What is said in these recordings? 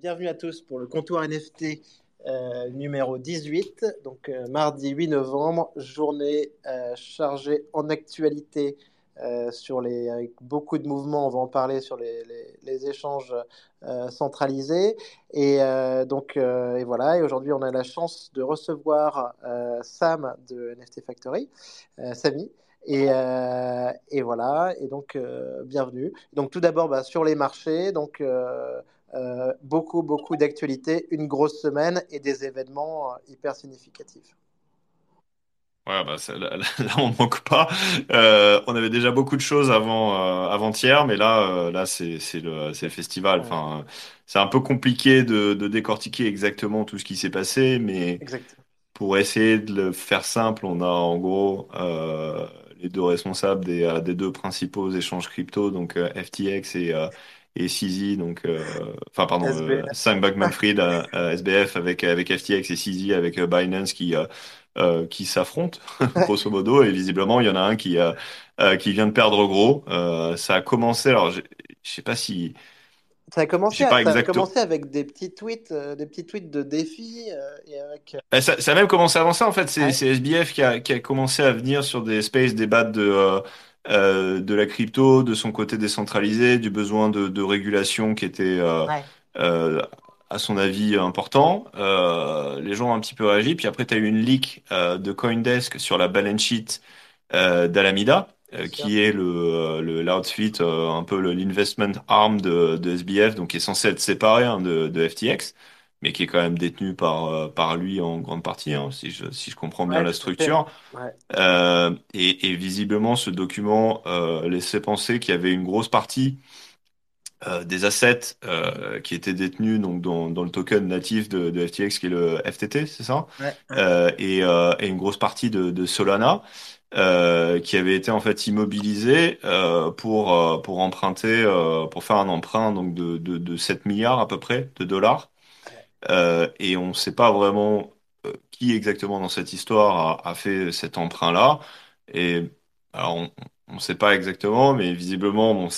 bienvenue à tous pour le comptoir NFT euh, numéro 18. Donc, euh, mardi 8 novembre, journée euh, chargée en actualité sur les, avec beaucoup de mouvements. On va en parler sur les, les, échanges centralisés. Et donc, et voilà. Et aujourd'hui, on a la chance de recevoir Sam de NFT Factory, Samy. Et, et, voilà, et donc bienvenue. Donc tout d'abord bah, sur les marchés, donc euh, beaucoup, beaucoup d'actualités, une grosse semaine et des événements euh, hyper significatifs. Ouais, bah, là, on ne manque pas. Euh, on avait déjà beaucoup de choses avant, avant-hier, mais là, là c'est, le, le festival. Enfin, c'est un peu compliqué de, de décortiquer exactement tout ce qui s'est passé, mais pour essayer de le faire simple, on a en gros les deux responsables des, des deux principaux échanges crypto, donc FTX et et CZ, donc, euh, enfin, pardon, euh, Sam Bankman-Fried, SBF avec, avec FTX et CZ avec euh, Binance qui, qui s'affrontent, grosso modo, et visiblement, il y en a un qui, qui vient de perdre gros. ça a commencé, alors, je sais pas si. Ça a, commencé, ça a commencé avec des petits tweets, des petits tweets de défis. et avec... ça, ça, a même commencé avant ça, en fait. C'est SBF qui a, qui a, commencé à venir sur des spaces débats de, euh, de la crypto, de son côté décentralisé, du besoin de, régulation qui était, euh, euh, à son avis, important. les gens ont un petit peu réagi. Puis après, tu as eu une leak de Coindesk sur la balance sheet d'Alameda. qui est le, le l'outfit, un peu l'investment arm de, SBF, donc qui est censé être séparé hein, de, FTX, mais qui est quand même détenu par, par lui en grande partie, hein, si, je, si je comprends bien la structure. Euh, et, visiblement, ce document euh, laissait penser qu'il y avait une grosse partie euh, des assets qui étaient détenus donc, dans, dans le token natif de, de, FTX, qui est le FTT, c'est ça? Et, et, une grosse partie de, de Solana. qui avait été en fait immobilisé pour pour emprunter pour faire un emprunt donc de, de, de 7 milliards à peu près de dollars euh, et on ne sait pas vraiment euh, qui exactement dans cette histoire a, fait cet emprunt-là. Et alors, on ne sait pas exactement, mais visiblement,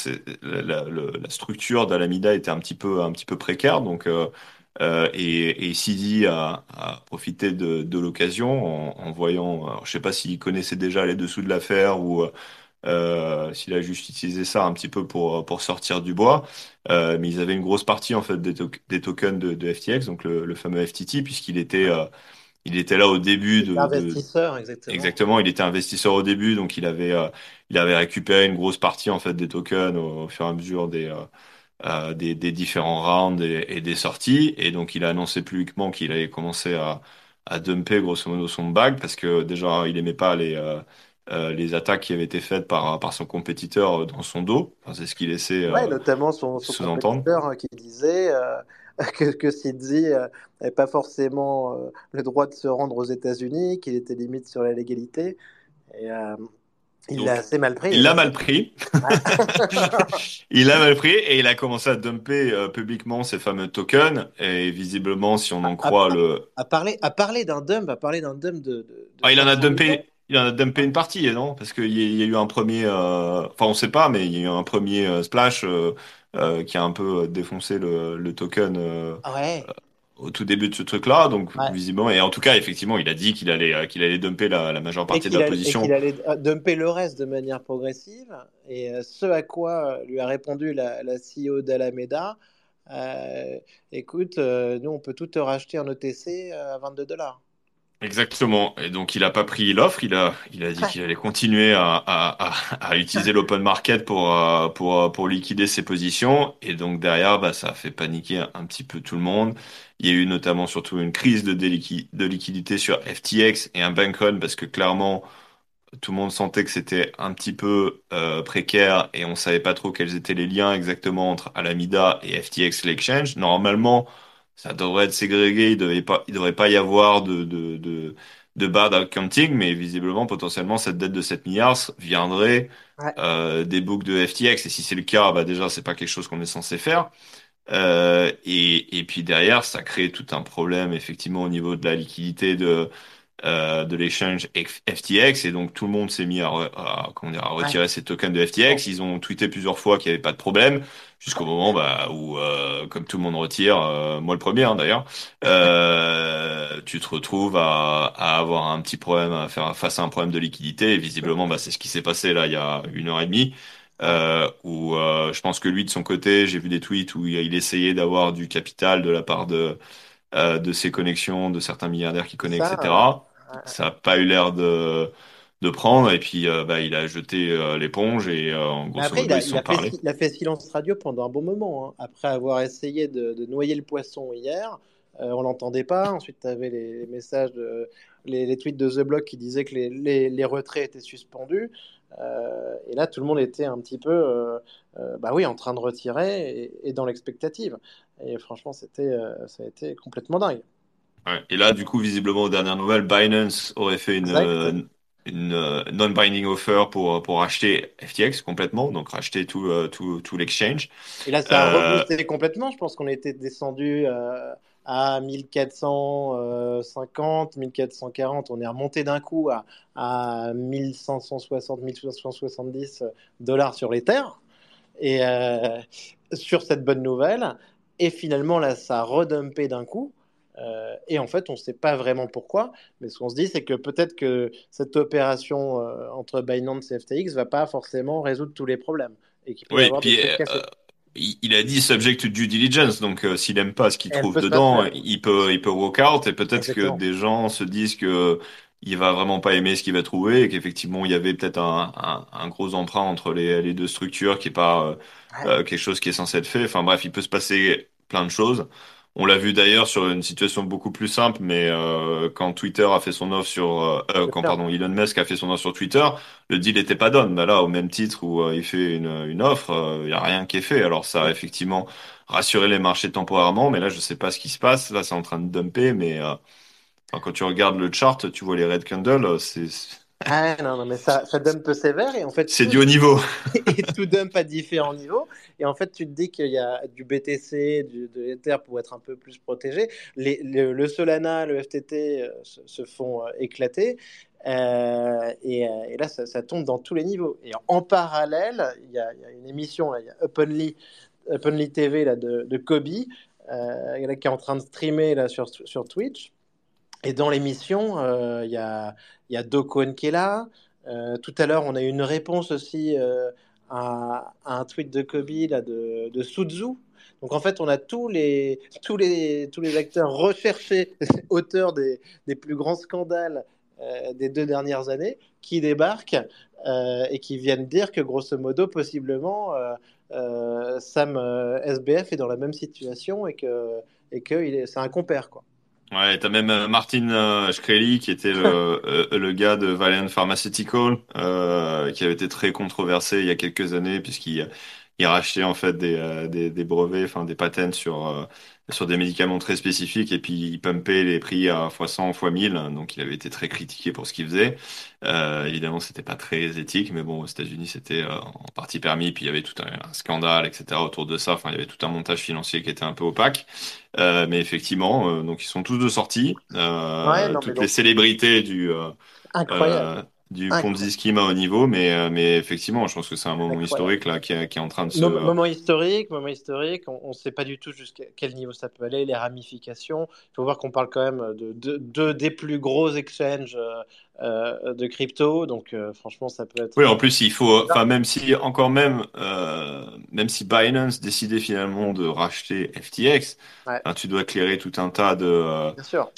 la, structure d'Alameda était un petit peu, un petit peu précaire. Donc, euh, et, et Sidi a, profité de, l'occasion en, voyant, je ne sais pas s'il connaissait déjà les dessous de l'affaire ou euh, s'il a juste utilisé ça un petit peu pour, pour sortir du bois. Euh, mais ils avaient une grosse partie en fait des, des tokens de, de, FTX, donc le, le fameux FTT, puisqu'il était, euh, il était là au début de. Investisseur, exactement. Exactement, il était investisseur au début, donc il avait, euh, il avait récupéré une grosse partie en fait des tokens au, fur et à mesure des. Euh, des, des, différents rounds et, et, des sorties. Et donc, il a annoncé publiquement qu'il allait commencer à, à dumper grosso modo son bag parce que déjà, il aimait pas les, euh, les attaques qui avaient été faites par, par son compétiteur dans son dos. c'est ce qu'il laissait euh, notamment son, son compétiteur hein, qui disait euh, que, que Sidzi n'avait pas forcément le droit de se rendre aux États-Unis, qu'il était limite sur la légalité. Et, il l'a assez mal pris. Il l'a mal pris. il l'a mal pris et il a commencé à dumper publiquement ces fameux tokens. Et visiblement, si on en croit le. À parler, à parler d'un dump, à parler d'un dump de. ah, il en a dumpé. Il en a dumpé une partie, non? Parce qu'il y, y, a eu un premier, euh, enfin on sait pas, mais il y a eu un premier euh, splash euh, qui a un peu défoncé le, le token ouais. au tout début de ce truc-là. Donc visiblement, et en tout cas, effectivement, il a dit qu'il allait, qu'il allait dumper la, la majeure partie de la position. Et qu'il allait dumper le reste de manière progressive. Et ce à quoi lui a répondu la, la CEO d'Alameda, écoute, nous on peut tout te racheter en OTC à 22 dollars. Exactement. Et donc, il n'a pas pris l'offre. Il a, il a dit qu'il allait continuer à, à, à, utiliser l'open market pour, euh, pour, euh, pour liquider ses positions. Et donc, derrière, bah, ça a fait paniquer un, petit peu tout le monde. Il y a eu notamment surtout une crise de, de liquidité sur FTX et un bank parce que clairement, tout le monde sentait que c'était un petit peu euh, précaire et on savait pas trop quels étaient les liens exactement entre Alameda et FTX l'exchange. Normalement, ça devrait être ségrégué, il devrait pas, il devrait pas y avoir de, de, de, de bad accounting, mais visiblement, potentiellement, cette dette de 7 milliards viendrait euh, des books de FTX. Et si c'est le cas, bah déjà, c'est pas quelque chose qu'on est censé faire. Euh, et, et puis derrière, ça crée tout un problème, effectivement, au niveau de la liquidité de, euh, de l'échange FTX. Et donc, tout le monde s'est mis à, à, à retirer ses tokens de FTX. Ils ont tweeté plusieurs fois qu'il n'y avait pas de problème. Jusqu'au moment bah, où, euh, comme tout le monde retire, euh, moi le premier hein, d'ailleurs, euh, tu te retrouves à, à, avoir un petit problème, à faire face à un problème de liquidité. Et visiblement, bah, c'est ce qui s'est passé là il y a une heure et demie. Euh, où euh, je pense que lui de son côté, j'ai vu des tweets où il essayait d'avoir du capital de la part de euh, de ses connexions, de certains milliardaires qu'il connaît, Ça, etc. Ça n'a pas eu l'air de de prendre et puis euh, bah, il a jeté euh, l'éponge et euh, en après, il a, ils il a fait, il a fait silence radio pendant un bon moment. hein. Après avoir essayé de, de noyer le poisson hier, on l'entendait pas. Ensuite, tu avais les, les messages, de, les, les tweets de The Block qui disaient que les, les, les retraits étaient suspendus. Et là, tout le monde était un petit peu, bah oui, en train de retirer et, et dans l'expectative. Et franchement, c'était, ça a été complètement dingue. Ouais. Et là, du coup, visiblement, aux dernières nouvelles, Binance aurait fait une, une euh, non-binding offer pour, pour racheter FTX complètement, donc racheter tout, euh, tout, tout l'exchange. Et là, ça a Euh, reboosté complètement. Je pense qu'on était descendu euh, à 1450, 1440. On est remonté d'un coup à, à 1560, 1570 dollars sur les terres. Et euh, sur cette bonne nouvelle. Et finalement, là, ça a redumpé d'un coup. Euh, et en fait, on ne sait pas vraiment pourquoi. Mais ce qu'on se dit, c'est que peut-être que cette opération euh, entre Binance et FTX va pas forcément résoudre tous les problèmes. Et qu'il peut y oui, avoir des puis trucs euh, il a dit subject to due diligence, donc s'il aime pas ce qu'il trouve dedans, il peut, il peut walk out et peut-être que des gens se disent que il va vraiment pas aimer ce qu'il va trouver et qu'effectivement il y avait peut-être un, un, un gros emprunt entre les, les deux structures qui est pas Ouais, quelque chose qui est censé être fait. Enfin bref, il peut se passer plein de choses. On l'a vu d'ailleurs sur une situation beaucoup plus simple, mais euh, quand Twitter a fait son offre sur, euh, euh, quand pardon, Elon Musk a fait son offre sur Twitter, le deal n'était pas done. Bah là, au même titre où euh, il fait une, une offre, euh, il y a rien qui est fait. Alors ça a effectivement rassuré les marchés temporairement, mais là, je sais pas ce qui se passe. Là, c'est en train de dumper, mais euh, quand tu regardes le chart, tu vois les red candles, euh, c'est Ah non, non, mais ça, ça dump sévère et en fait c'est du haut niveau. et tout dump à différents niveaux. Et en fait, tu te dis qu'il y a du BTC, du, de l'Ether pour être un peu plus protégé. Les, le, le Solana, le FTT euh, se, se font euh, éclater. Euh, et, et là, ça, ça tombe dans tous les niveaux. Et en parallèle, il y a, il y a une émission, il y a Openly, Openly TV là, de, de Kobe, qui est en train de streamer là, sur, sur Twitch. Et dans l'émission, euh, il y a, y a. Euh, tout à l'heure, on a eu une réponse aussi euh, à, un tweet de Kobe là, de, de Suzu. Donc en fait, on a tous les, tous les, tous les acteurs recherchés, auteurs des, des plus grands scandales des deux dernières années, qui débarquent et qui viennent dire que grosso modo, possiblement, Sam SBF est dans la même situation et que, et que c'est un compère, quoi. Ouais, t'as même euh, Martin euh, Shkreli qui était le, euh, le gars de Valiant Pharmaceutical, euh, qui avait été très controversé il y a quelques années puisqu'il il rachetait en fait des, euh, des, des brevets, enfin des patents sur euh, sur des médicaments très spécifiques et puis il pumpait les prix à fois 100, fois 1000. Donc il avait été très critiqué pour ce qu'il faisait. Euh, évidemment, c'était pas très éthique, mais bon, aux États-Unis, c'était euh, en partie permis. Puis il y avait tout un, un scandale, etc. autour de ça. Enfin, il y avait tout un montage financier qui était un peu opaque. Euh, mais effectivement, euh, donc ils sont tous de sortie. Ouais, non, mais toutes les célébrités du incroyable, du Ponzi à haut niveau, mais euh, mais effectivement, je pense que c'est un moment historique là qui est, qui est en train de se. Mom- Moment historique, moment historique, on ne sait pas du tout jusqu'à quel niveau ça peut aller, les ramifications. Il faut voir qu'on parle quand même de deux de, des plus gros exchanges euh, de crypto, donc euh, franchement, ça peut Oui, être en euh, plus, il faut, enfin, même si, encore même, euh, même si Binance décidait finalement de racheter FTX, Ouais, hein, tu dois clairer tout un tas de, bien sûr.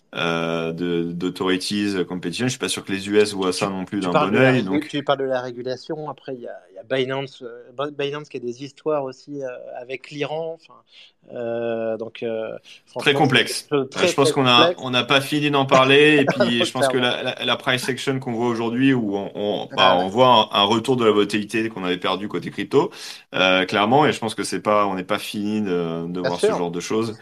d'authorities competition. Je suis pas sûr que les US voient ça non plus d'un bon la, régu- donc tu parles de la régulation, après il y a Binance, euh, Binance qui a des histoires aussi euh, avec l'Iran, enfin, euh, donc très complexe. très je pense qu'on a, on n'a pas fini d'en parler, et puis je pense que la, la, la price section qu'on voit aujourd'hui, où on, on, bah, Ah on ouais, voit un, un retour de la volatilité qu'on avait perdu côté crypto, clairement, et je pense que c'est pas, on n'est pas fini de, voir ce genre de choses.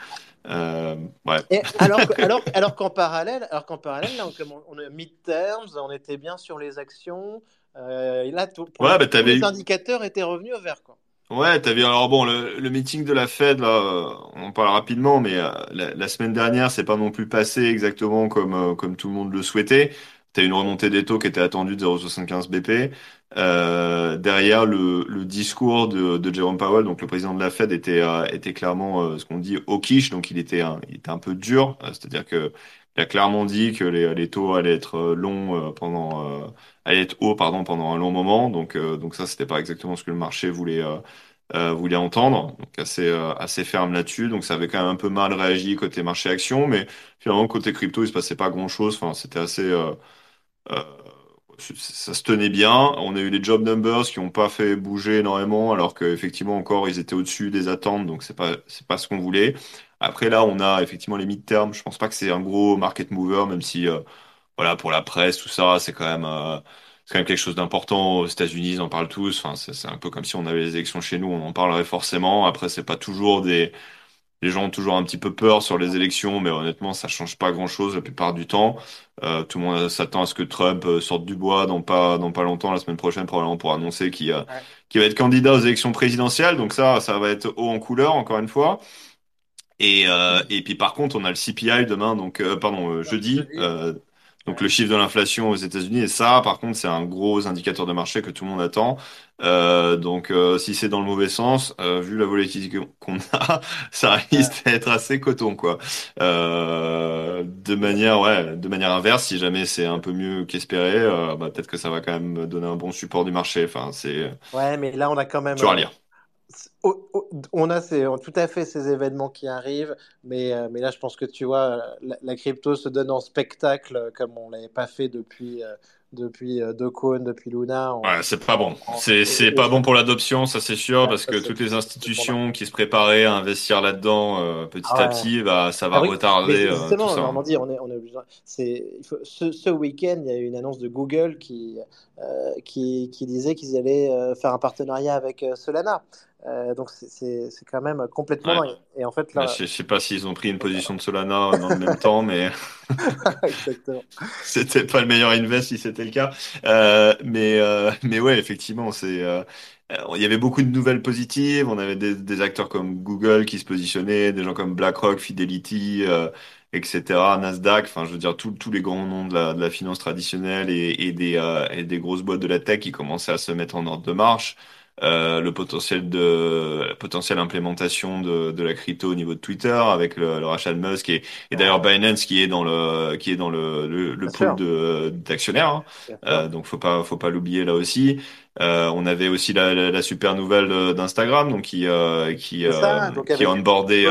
Euh, ouais. Et alors, alors, alors qu'en parallèle, alors qu'en parallèle, là, on, on est mid-terms, on était bien sur les actions. Euh, et là, tout- Ouais, bah tous les eu, indicateurs étaient revenus au vert, quoi. Ouais, t'as vu, alors bon, le, le meeting de la Fed, là, on en parle rapidement, mais euh, la, la semaine dernière, c'est pas non plus passé exactement comme, euh, comme tout le monde le souhaitait. tu as une remontée des taux qui était attendue de 0,75 BP. Euh, derrière, le, le discours de, de, Jerome Powell, donc le président de la Fed, était, était clairement ce qu'on dit hawkish, donc il était un, il était un peu dur, c'est-à-dire que a clairement dit que les, taux allaient être longs pendant, allaient être hauts pardon pendant un long moment, donc donc ça c'était pas exactement ce que le marché voulait voulait entendre, donc assez assez ferme là-dessus, donc ça avait quand même un peu mal réagi côté marché action, mais finalement côté crypto il se passait pas grand-chose, enfin c'était assez ça se tenait bien. On a eu les job numbers qui n'ont pas fait bouger énormément, alors qu'effectivement encore ils étaient au-dessus des attentes, donc c'est pas c'est pas ce qu'on voulait. Après là, on a effectivement les mid-term. Je pense pas que c'est un gros market mover, même si euh, voilà pour la presse tout ça, c'est quand même euh, c'est quand même quelque chose d'important aux États-Unis. Ils en parlent tous. Enfin, c'est un peu comme si on avait les élections chez nous, on en parlerait forcément. Après, c'est pas toujours des les gens ont toujours un petit peu peur sur les élections, mais honnêtement, ça change pas grand-chose la plupart du temps. Euh, tout le monde s'attend à ce que Trump euh, sorte du bois dans pas dans pas longtemps, la semaine prochaine probablement pour annoncer qu'il euh, va être candidat aux élections présidentielles. Donc ça, ça va être haut en couleur encore une fois. Et et puis par contre, on a le CPI demain, donc pardon jeudi. Donc le chiffre de l'inflation aux États-Unis, et ça, par contre, c'est un gros indicateur de marché que tout le monde attend. Euh, donc euh, si c'est dans le mauvais sens, euh, vu la volatilité qu'on a, ça risque d'être assez coton, quoi. Euh, de manière, ouais, de manière inverse, si jamais c'est un peu mieux qu'espéré, euh, bah, peut-être que ça va quand même donner un bon support du marché. Enfin, c'est. Ouais, mais là, on a quand même. Tu vas lire on a ces, tout à fait ces événements qui arrivent, mais, euh, mais là, je pense que tu vois, la, crypto se donne en spectacle comme on l'avait pas fait depuis, euh, depuis euh, depuis Luna. Ouais, c'est pas bon. C'est pas bon pour l'adoption, ça c'est sûr, parce que toutes les institutions qui se préparaient à investir là-dedans petit ah à petit, bah, ça va ah retarder. justement, tout ça. Normandie, on est, on est obligé. Ce, ce week-end, il y a eu une annonce de Google qui, qui, qui disait qu'ils allaient faire un partenariat avec Solana. Euh, donc c'est quand même complètement dingue. Et en fait là, je, sais pas s'ils ont pris une position de Solana dans le même temps, mais c'était pas le meilleur invest si c'était le cas. Euh, mais euh, mais ouais, effectivement, c'est euh, il y avait beaucoup de nouvelles positives. On avait des, des, acteurs comme Google qui se positionnaient, des gens comme BlackRock, Fidelity, etc., Nasdaq. Enfin, je veux dire tous tous les grands noms de la, de la finance traditionnelle et, et des et des grosses boîtes de la tech qui commençaient à se mettre en ordre de marche. Euh, le potentiel de la potentielle implémentation de, de la crypto au niveau de Twitter avec le, rachat de Musk et, et d'ailleurs Binance qui est dans le qui est dans le le, le pool de d'actionnaires. Hein. Euh, donc faut pas faut pas l'oublier là aussi. Euh, on avait aussi la, la, super nouvelle d'Instagram donc qui euh, qui euh, qui a onboardé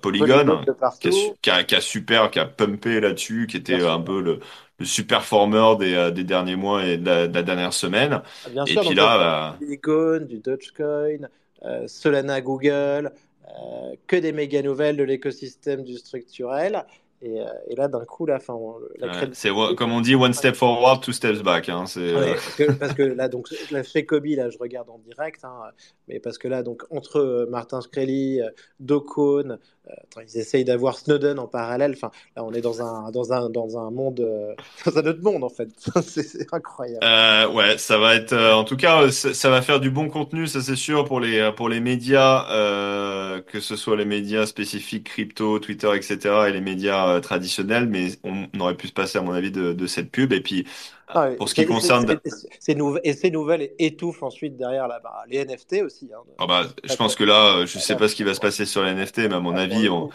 Polygon, qui a, qui, a, super qui a pumpé là-dessus qui était un peu le le super performer des, euh, des, derniers mois et de la, dernière semaine. Ah, bien et sûr, puis là, bah... Bitcoin, du Dogecoin, euh, Solana Google, euh, que des méga nouvelles de l'écosystème du structurel. Et, et, là, d'un coup, la fin. c'est comme on dit, one step forward, two steps back. Hein, ouais, parce, que, là, donc, chez Kobe, là, je regarde en direct, hein, mais parce que là, donc, entre Martin Screlly, Docone, euh, ils essayent d'avoir Snowden en parallèle. Enfin, là, on est dans un, dans un, dans un monde, euh, dans un autre monde en fait. c'est incroyable. Euh, ouais, ça va être, en tout cas, ça, va faire du bon contenu, ça c'est sûr pour les, pour les médias, que ce soit les médias spécifiques crypto, Twitter, etc., et les médias traditionnels. Mais on, aurait pu se passer, à mon avis, de, de cette pub. Et puis, ah pour ce qui concerne. Ces nouvelles, et ces nouvelles étouffent ensuite derrière là, bah, les NFT aussi. Hein, ah bah, je pense que là, je sais pas ce qui va se passer sur les NFT, mais à mon avis, on...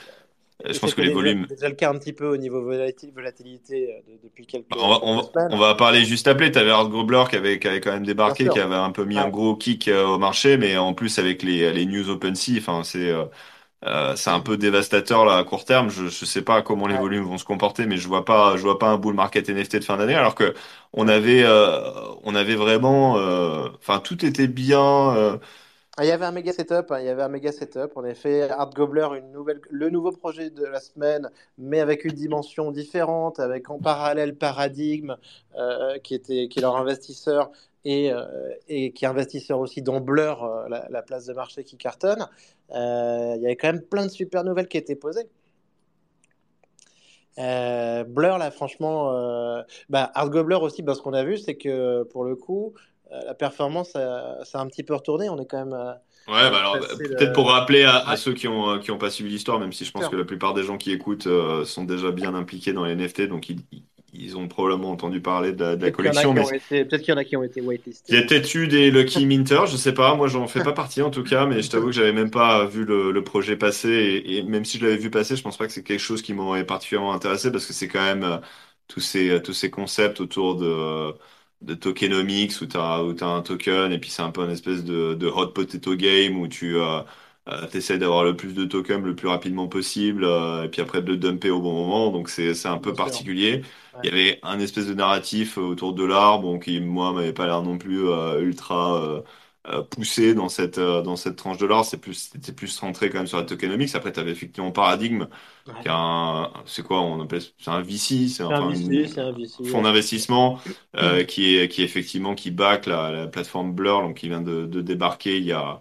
je pense que les volumes. C'est déjà le cas un petit peu au niveau volatilité euh, depuis quelques, on va, on on va parler juste après. Tu avais Art Grobler qui avait, qui avait quand même débarqué, qui avait un peu mis un gros kick euh, au marché, mais en plus avec les, les news OpenSea, c'est. Euh, euh, c'est un peu dévastateur là à court terme. Je ne sais pas comment les volumes vont se comporter, mais je vois pas, je vois pas un bull market NFT de fin d'année. Alors que on avait, euh, on avait vraiment, euh, enfin tout était bien. Ah, il y avait un méga setup, hein, il y avait un méga setup. En effet, Art une nouvelle, le nouveau projet de la semaine, mais avec une dimension différente, avec en parallèle Paradigme, qui était, qui est leur investisseur, et, euh, et, qui est investisseur aussi dans Blur, euh, la, place de marché qui cartonne, euh, il y avait quand même plein de super nouvelles qui étaient posées. Blur, là, franchement, bah, Art Gobbler aussi, parce qu'on a vu, c'est que pour le coup, la performance, ça, a un petit peu retourné. On est quand même. Ouais, bah alors peut-être pour rappeler à, ceux qui ont qui ont pas suivi l'histoire, même si je pense que la plupart des gens qui écoutent sont déjà bien impliqués dans les NFT, donc ils, ils ont probablement entendu parler de la, collection. Peut-être qu'il y en a qui ont été whitelistés. Il y a peut-être eu des Lucky Minter, je sais pas. Moi, j'en fais pas partie en tout cas, mais je t'avoue que j'avais même pas vu le, projet passer. Et, même si je l'avais vu passer, je pense pas que c'est quelque chose qui m'aurait particulièrement intéressé parce que c'est quand même euh, tous ces tous ces concepts autour de de tokenomics où tu as, où as un token et puis c'est un peu une espèce de, de hot potato game où tu euh, euh essaies d'avoir le plus de tokens le plus rapidement possible euh, et puis après de le dumper au bon moment. Donc c'est un peu particulier. Il y avait un espèce de narratif autour de l'art bon, qui, moi, m'avait pas l'air non plus euh, ultra poussé dans cette, dans cette tranche de l'art. C'était plus, plus centré quand même sur la tokenomics. Après, tu avais effectivement Paradigme, c'est quoi on appelle c'est un VC c'est un, fonds d'investissement euh, qui est qui effectivement qui back la, plateforme Blur donc qui vient de, débarquer il y a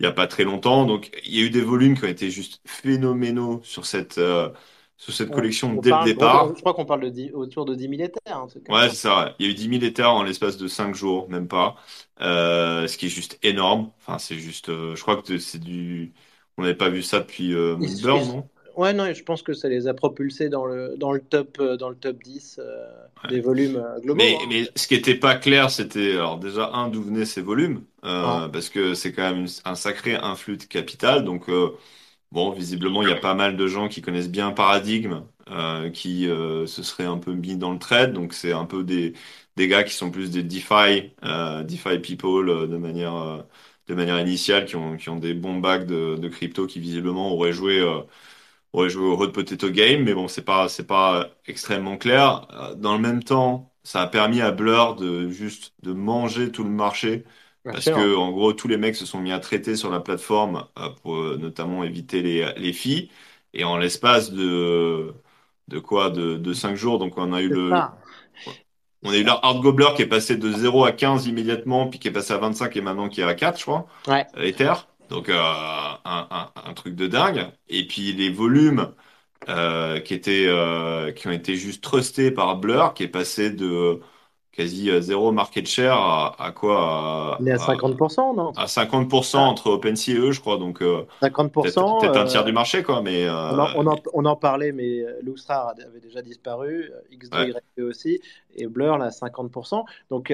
il y a pas très longtemps donc il y a eu des volumes qui ont été juste phénoménaux sur cette euh, sur cette collection dès le départ. je crois qu'on parle de autour de 10 000 Ethers. Hein, ouais, c'est ça. Il y a eu 10 000 Ethers en l'espace de 5 jours, même pas. Euh, ce qui est juste énorme. Enfin, c'est juste. je crois que c'est du. On n'avait pas vu ça depuis Blur, non? Ouais, non, je pense que ça les a propulsés dans le, dans le, top, euh, dans le top 10 euh, des volumes euh, globaux. Mais, hein. mais ce qui n'était pas clair, c'était alors déjà, un, d'où venaient ces volumes, ah. parce que c'est quand même un sacré influx de capital. Donc, bon, visiblement, il y a pas mal de gens qui connaissent bien Paradigme, qui se seraient un peu mis dans le trade. Donc, c'est un peu des, des gars qui sont plus des DeFi, DeFi people de manière de manière initiale, qui ont, qui ont des bons bacs de, de crypto qui visiblement auraient joué aurait joué au Hot Potato Game, mais bon, c'est pas, c'est pas extrêmement clair. Euh, dans le même temps, ça a permis à Blur de juste de manger tout le marché. Parce que, en gros, tous les mecs se sont mis à traiter sur la plateforme euh, pour euh, notamment éviter les, les filles. Et en l'espace de, de quoi? De, de 5 jours. Donc, on a eu le, on a eu l'Hard Gobbler qui est passé de 0 à 15 immédiatement, puis qui est passé à 25 et maintenant qui est à 4, je crois. Ouais. Ether. Donc euh, un, un, truc de dingue. Et puis les volumes euh, qui étaient euh, qui ont été juste trustés par Blur, qui est passé de quasi zéro market share à, quoi à, à 50%, non? À 50% entre OpenSea et eux, je crois. Donc 50%. Peut-être un tiers du marché, quoi. Mais on en, on, en, parlait, mais Luxra avait déjà disparu, X2Y aussi, et Blur là 50%. Donc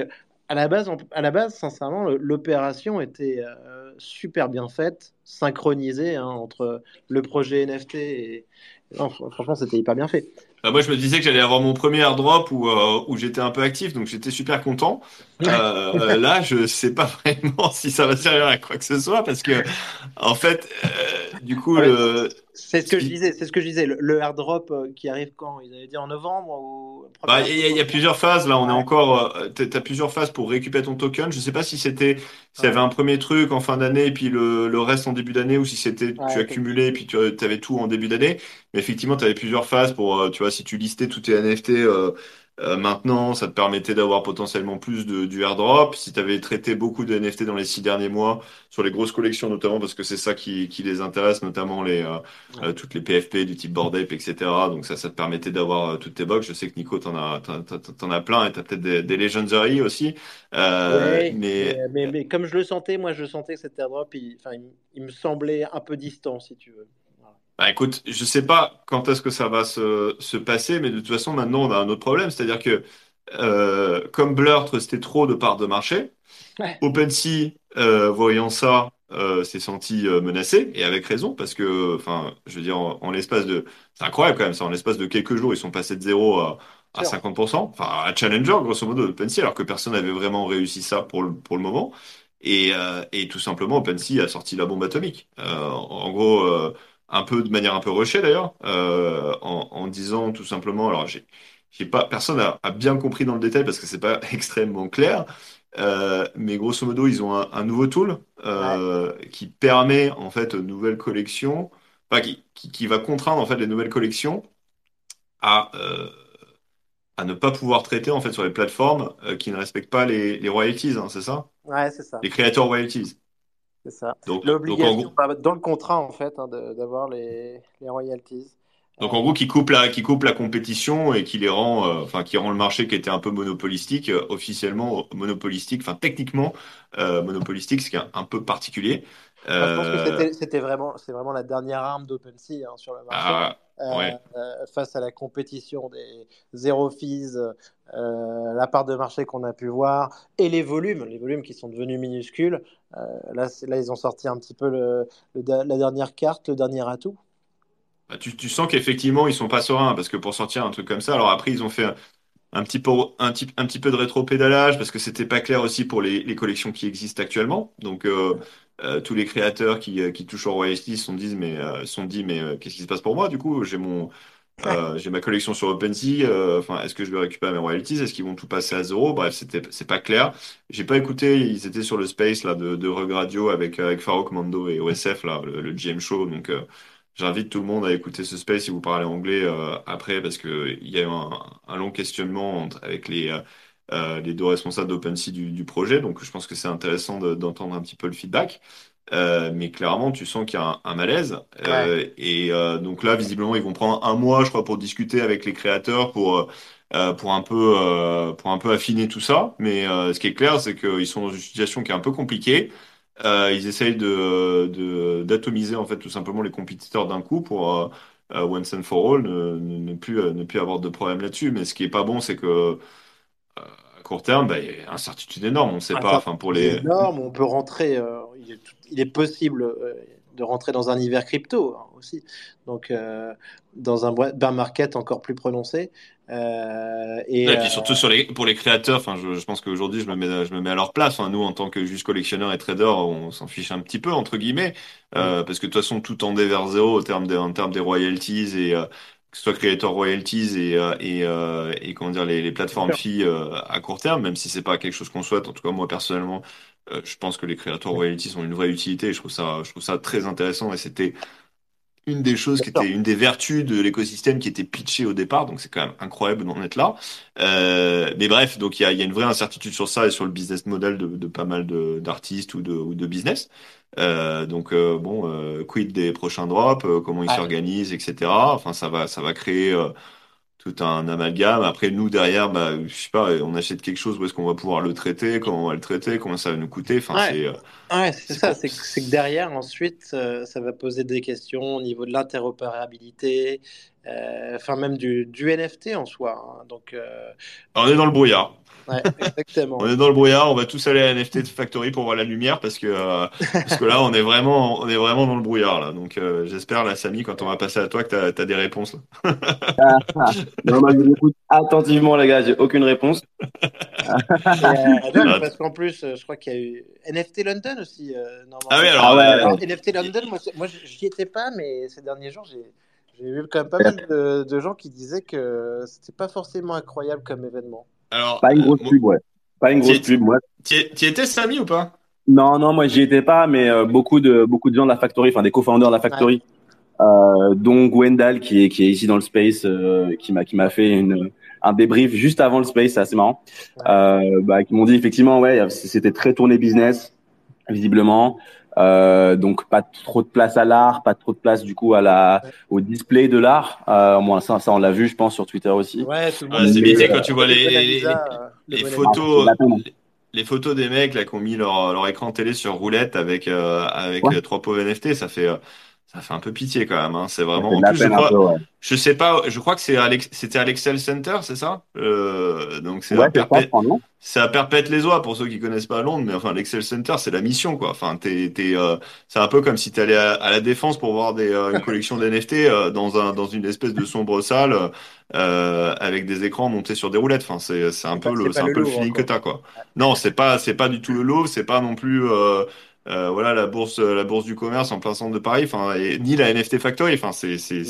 à la base, à la base sincèrement, l'opération était euh, super bien faite, synchronisée hein, entre le projet NFT et. franchement, c'était hyper bien fait. Bah, moi, je me disais que j'allais avoir mon premier airdrop où, euh, où j'étais un peu actif, donc j'étais super content. Euh, là, je sais pas vraiment si ça va servir à quoi que ce soit parce que, en fait, du coup, le c'est ce que je disais. C'est ce que je disais. Le, airdrop euh, qui arrive quand Ils avaient dit en novembre ou bah, Il y, a plusieurs phases. Là, on est encore. Euh, tu as plusieurs phases pour récupérer ton token. Je sais pas si c'était s'il y avait un premier truc en fin d'année et puis le, le, reste en début d'année ou si c'était tu accumulais et puis tu avais tout en début d'année. Mais effectivement, tu avais plusieurs phases pour. Euh, tu vois, si tu listais tous tes NFT. Euh, maintenant, ça te permettait d'avoir potentiellement plus de, du airdrop. Si tu avais traité beaucoup de NFT dans les six derniers mois, sur les grosses collections notamment, parce que c'est ça qui, qui, les intéresse, notamment les, euh, euh, toutes les PFP du type Bored Ape, etc. Donc ça, ça te permettait d'avoir toutes tes box. Je sais que Nico, t'en as, t'en, as plein et t'as peut-être des, des Legendary aussi. mais... Mais, mais... comme je le sentais, moi, je sentais que cet airdrop, il, il, il me semblait un peu distant, si tu veux. Bah, écoute, je sais pas quand est-ce que ça va se, se, passer, mais de toute façon, maintenant, on a un autre problème. C'est-à-dire que euh, comme Blur trustait trop de parts de marché, OpenSea, euh, voyant ça, euh, s'est senti euh, menacé, et avec raison, parce que, enfin, je veux dire, en, l'espace de... C'est incroyable quand même, ça, en l'espace de quelques jours, ils sont passés de 0 à, à 50%, enfin, à Challenger, grosso modo, OpenSea, alors que personne n'avait vraiment réussi ça pour le, pour le moment. Et, euh, et tout simplement, OpenSea a sorti la bombe atomique. en gros un peu de manière un peu rushée d'ailleurs, euh, en, en, disant tout simplement, alors j'ai, j'ai pas, personne a, a, bien compris dans le détail parce que c'est pas extrêmement clair, euh, mais grosso modo ils ont un, un nouveau tool euh, qui permet en fait aux nouvelles collections, enfin, qui, qui, qui, va contraindre en fait les nouvelles collections à euh, à ne pas pouvoir traiter en fait sur les plateformes euh, qui ne respectent pas les, les royalties, hein, c'est ça? Ouais, c'est ça. Les créateurs royalties. C'est ça. L'obligation dans le contrat, en fait, hein, d'avoir les, les, royalties. Donc, en gros, qui coupe la, qui coupe la compétition et qui les rend, euh, enfin, qui rend le marché qui était un peu monopolistique, euh, officiellement monopolistique, enfin, techniquement euh, monopolistique, ce qui est un, peu particulier. je pense que c'était vraiment, c'est vraiment la dernière arme d'OpenSea hein, sur le marché. Face à la compétition des zéro fees, la part de marché qu'on a pu voir et les volumes, les volumes qui sont devenus minuscules. là, là, ils ont sorti un petit peu le, la dernière carte, le dernier atout. Bah, tu, tu, sens qu'effectivement, ils sont pas sereins parce que pour sortir un truc comme ça, alors après, ils ont fait un petit peu, un, petit, un petit peu de rétro-pédalage parce que c'était pas clair aussi pour les, les, collections qui existent actuellement. Donc, euh, euh, tous les créateurs qui, euh, qui touchent au royalty se sont dit, mais, sont dit, mais qu'est-ce qui se passe pour moi Du coup, j'ai mon. j'ai ma collection sur OpenSea. Enfin, est-ce que je vais récupérer mes royalties Est-ce qu'ils vont tout passer à zéro? Bref, c'était c'est pas clair. J'ai pas écouté. Ils étaient sur le space là de, de Rug Radio avec avec Farouk Mando et OSF là, le, le GM show. Donc J'invite tout le monde à écouter ce space si vous parlez anglais euh, après, parce qu'il y a eu un, long questionnement avec les, euh, euh, les deux responsables d'OpenSea du, du, projet. Donc, je pense que c'est intéressant d'entendre un petit peu le feedback. mais clairement, tu sens qu'il y a un, malaise. et donc là, visiblement, ils vont prendre un mois, je crois, pour discuter avec les créateurs, pour, pour, un, peu, pour un peu affiner tout ça. Mais ce qui est clair, c'est qu'ils sont dans une situation qui est un peu compliquée. Euh, ils essayent de, d'atomiser en fait tout simplement les compétiteurs d'un coup pour euh, euh, once and for all ne, plus, ne plus avoir de problème là-dessus. Mais ce qui est pas bon, c'est que à court terme, bah, il y a incertitude énorme. On ne sait pas. Enfin, pour les. Énorme. On peut rentrer. il, est, possible de rentrer dans un hiver crypto hein, aussi. Donc, dans un bear market encore plus prononcé. Euh, et, puis euh, surtout sur les, pour les créateurs, enfin, je, je pense qu'aujourd'hui, je me mets, je me mets à leur place. Enfin, nous, en tant que juste collectionneur et trader, on s'en fiche un petit peu entre guillemets, euh, parce que de toute façon, tout tendait vers zéro au terme des, en termes des royalties et que ce soit creator royalties et, et, et comment dire les, les plateformes filles à court terme, même si c'est pas quelque chose qu'on souhaite. En tout cas, moi personnellement, je pense que les creator royalties ont une vraie utilité. Et je trouve ça, je trouve ça très intéressant et c'était une des choses qui était une des vertus de l'écosystème qui était pitché au départ, donc c'est quand même incroyable d'en être là. Euh, mais bref, donc il y a, y a, une vraie incertitude sur ça et sur le business model de, de pas mal d'artistes ou de, ou de business. Euh, donc euh, bon, euh, quid des prochains drops, euh, comment ils s'organisent, etc. Enfin, ça va, ça va créer tout un amalgame. Après, nous derrière, bah, je sais pas, on achète quelque chose où est-ce qu'on va pouvoir le traiter, comment on va le traiter, comment ça va nous coûter. Enfin, c'est Ouais, c'est ça, c'est que, derrière, ensuite, euh, ça va poser des questions au niveau de l'interopérabilité, euh, enfin même du, du, NFT en soi. Hein. Donc, euh, On est dans le brouillard. Ouais, exactement. on est dans le brouillard, on va tous aller à NFT Factory pour voir la lumière parce que, parce que là, on est, vraiment, on est vraiment dans le brouillard. Là. Donc, j'espère, la Samy, quand on va passer à toi, que tu as, des réponses. Là. non, attentivement, les gars, j'ai aucune réponse. parce qu'en plus, je crois qu'il y a eu NFT London aussi. Euh, ah oui, alors, ah NFT London, moi, moi j'y étais pas, mais ces derniers jours, j'ai vu quand même pas mal de, gens qui disaient que c'était pas forcément incroyable comme événement. Alors, pas une grosse euh, pub, ouais. Pas une grosse pub, ouais. Tu étais Samy ou pas? Non, non, moi j'y étais pas, mais euh, beaucoup de beaucoup de gens de la Factory, enfin des co-founders de la Factory, euh, dont Gwendal qui est qui est ici dans le space, qui m'a qui m'a fait une un débrief juste avant le space, c'est assez marrant. Euh, bah, qui m'ont dit effectivement, ouais, c'était très tourné business, visiblement. Euh, donc pas trop de place à l'art, pas trop de place du coup à la au display de l'art. Euh, au moins ça, ça on l'a vu, je pense, sur Twitter aussi. Ouais, c'est bien quand tu vois les, les, les, photos. Les photos des mecs là qui ont mis leur, leur écran télé sur roulette avec euh, avec trois pauvres NFT, ça fait ça fait un peu pitié quand même. Hein. C'est vraiment. En plus, je, crois, je sais pas. Je crois que c'est c'était à l'Excel Center, c'est ça? Euh, Donc c'est ouais, à, perpète les oies pour ceux qui connaissent pas Londres, mais enfin l'Excel Center, c'est la mission quoi. Enfin, t'es, t'es, euh, c'est un peu comme si tu allais à, la défense pour voir des, euh, une collection d'NFT euh, dans un dans une espèce de sombre salle avec des écrans montés sur des roulettes. Enfin, c'est c'est un peu le c'est un peu le feeling que t'as quoi. Non, c'est pas c'est pas du tout le lot. C'est pas non plus euh, voilà la bourse la bourse du commerce en plein centre de Paris enfin ni la NFT Factory enfin c'est c'est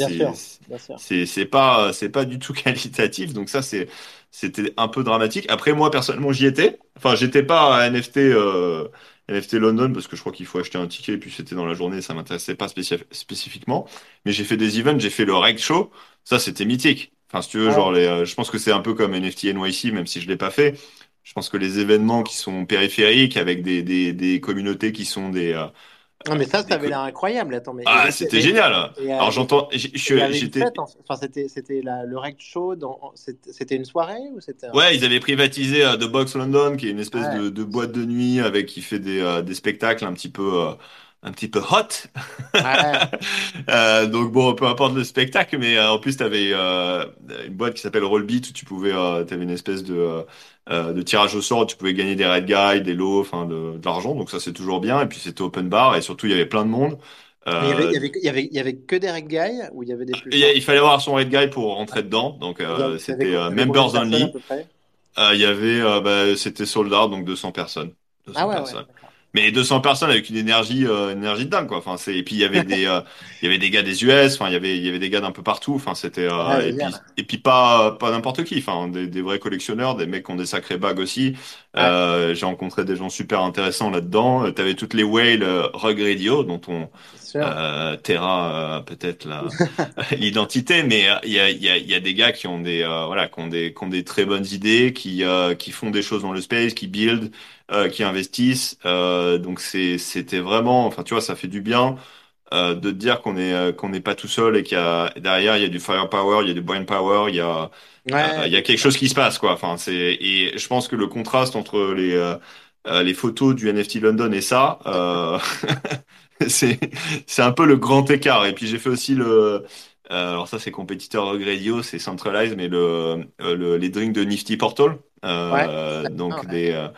c'est c'est pas c'est pas du tout qualitatif donc ça c'est c'était un peu dramatique. Après moi personnellement j'y étais. Enfin j'étais pas à NFT euh, NFT London parce que je crois qu'il faut acheter un ticket et puis c'était dans la journée ça m'intéressait pas spécifiquement. Mais j'ai fait des events j'ai fait le Reg Show. Ça c'était mythique. Enfin si tu veux genre les, euh, je pense que c'est un peu comme NFT NYC même si je l'ai pas fait je pense que les événements qui sont périphériques avec des, des, des communautés qui sont des. Euh, non, mais ça, ça avait l'air incroyable. Attends, mais ah, c'était génial. Euh, Alors, j'entends. J'étais. Enfin, c'était le Rect Show. C'était une soirée ou c'était. Ouais, ils avaient privatisé euh, The Box London, qui est une espèce de, de, boîte de nuit avec qui fait des, des spectacles un petit peu un petit peu hot. euh, donc bon, peu importe le spectacle, mais euh, en plus tu avais euh, une boîte qui s'appelle Rollbeat où tu pouvais, tu avais une espèce de, de tirage au sort où tu pouvais gagner des red guys, des lots, enfin de, de l'argent. Donc ça c'est toujours bien. Et puis c'était open bar et surtout il y avait plein de monde. Il y, avait, il, y avait, il, y avait, il, y avait, que des red guys ou il y avait des plus Il fallait avoir son red guy pour rentrer dedans. Donc c'était members only. il y avait, bah, c'était sold out, donc 200 personnes. 200 ah ouais, personnes. ouais mais 200 personnes avec une énergie euh, une énergie de dingue quoi. Enfin c'est et puis il y avait des euh, il y avait des gars des US enfin il y avait il y avait des gars d'un peu partout. Enfin c'était euh, et, puis, et puis pas pas n'importe qui. Enfin des, des vrais collectionneurs des mecs qui ont des sacrés bagues aussi euh, j'ai rencontré des gens super intéressants là-dedans. Tu avais toutes les whales Rug Radio dont on euh, Terra peut-être l'identité mais il y a y a y a des gars qui ont des voilà qui ont des qui ont des très bonnes idées qui qui font des choses dans le space qui build euh, qui investissent. Euh, donc c'était vraiment, enfin tu vois, ça fait du bien euh, de te dire qu'on est euh, qu'on n'est pas tout seul et qu'il y a derrière il y a du firepower, il y a du brain power, il y a euh, il y a quelque chose qui se passe quoi. Enfin c'est et je pense que le contraste entre les les photos du NFT London et ça, c'est c'est un peu le grand écart. Et puis j'ai fait aussi le alors ça c'est compétiteur Radio, c'est centralized, mais le, le, les drinks de Nifty Portal, euh, donc des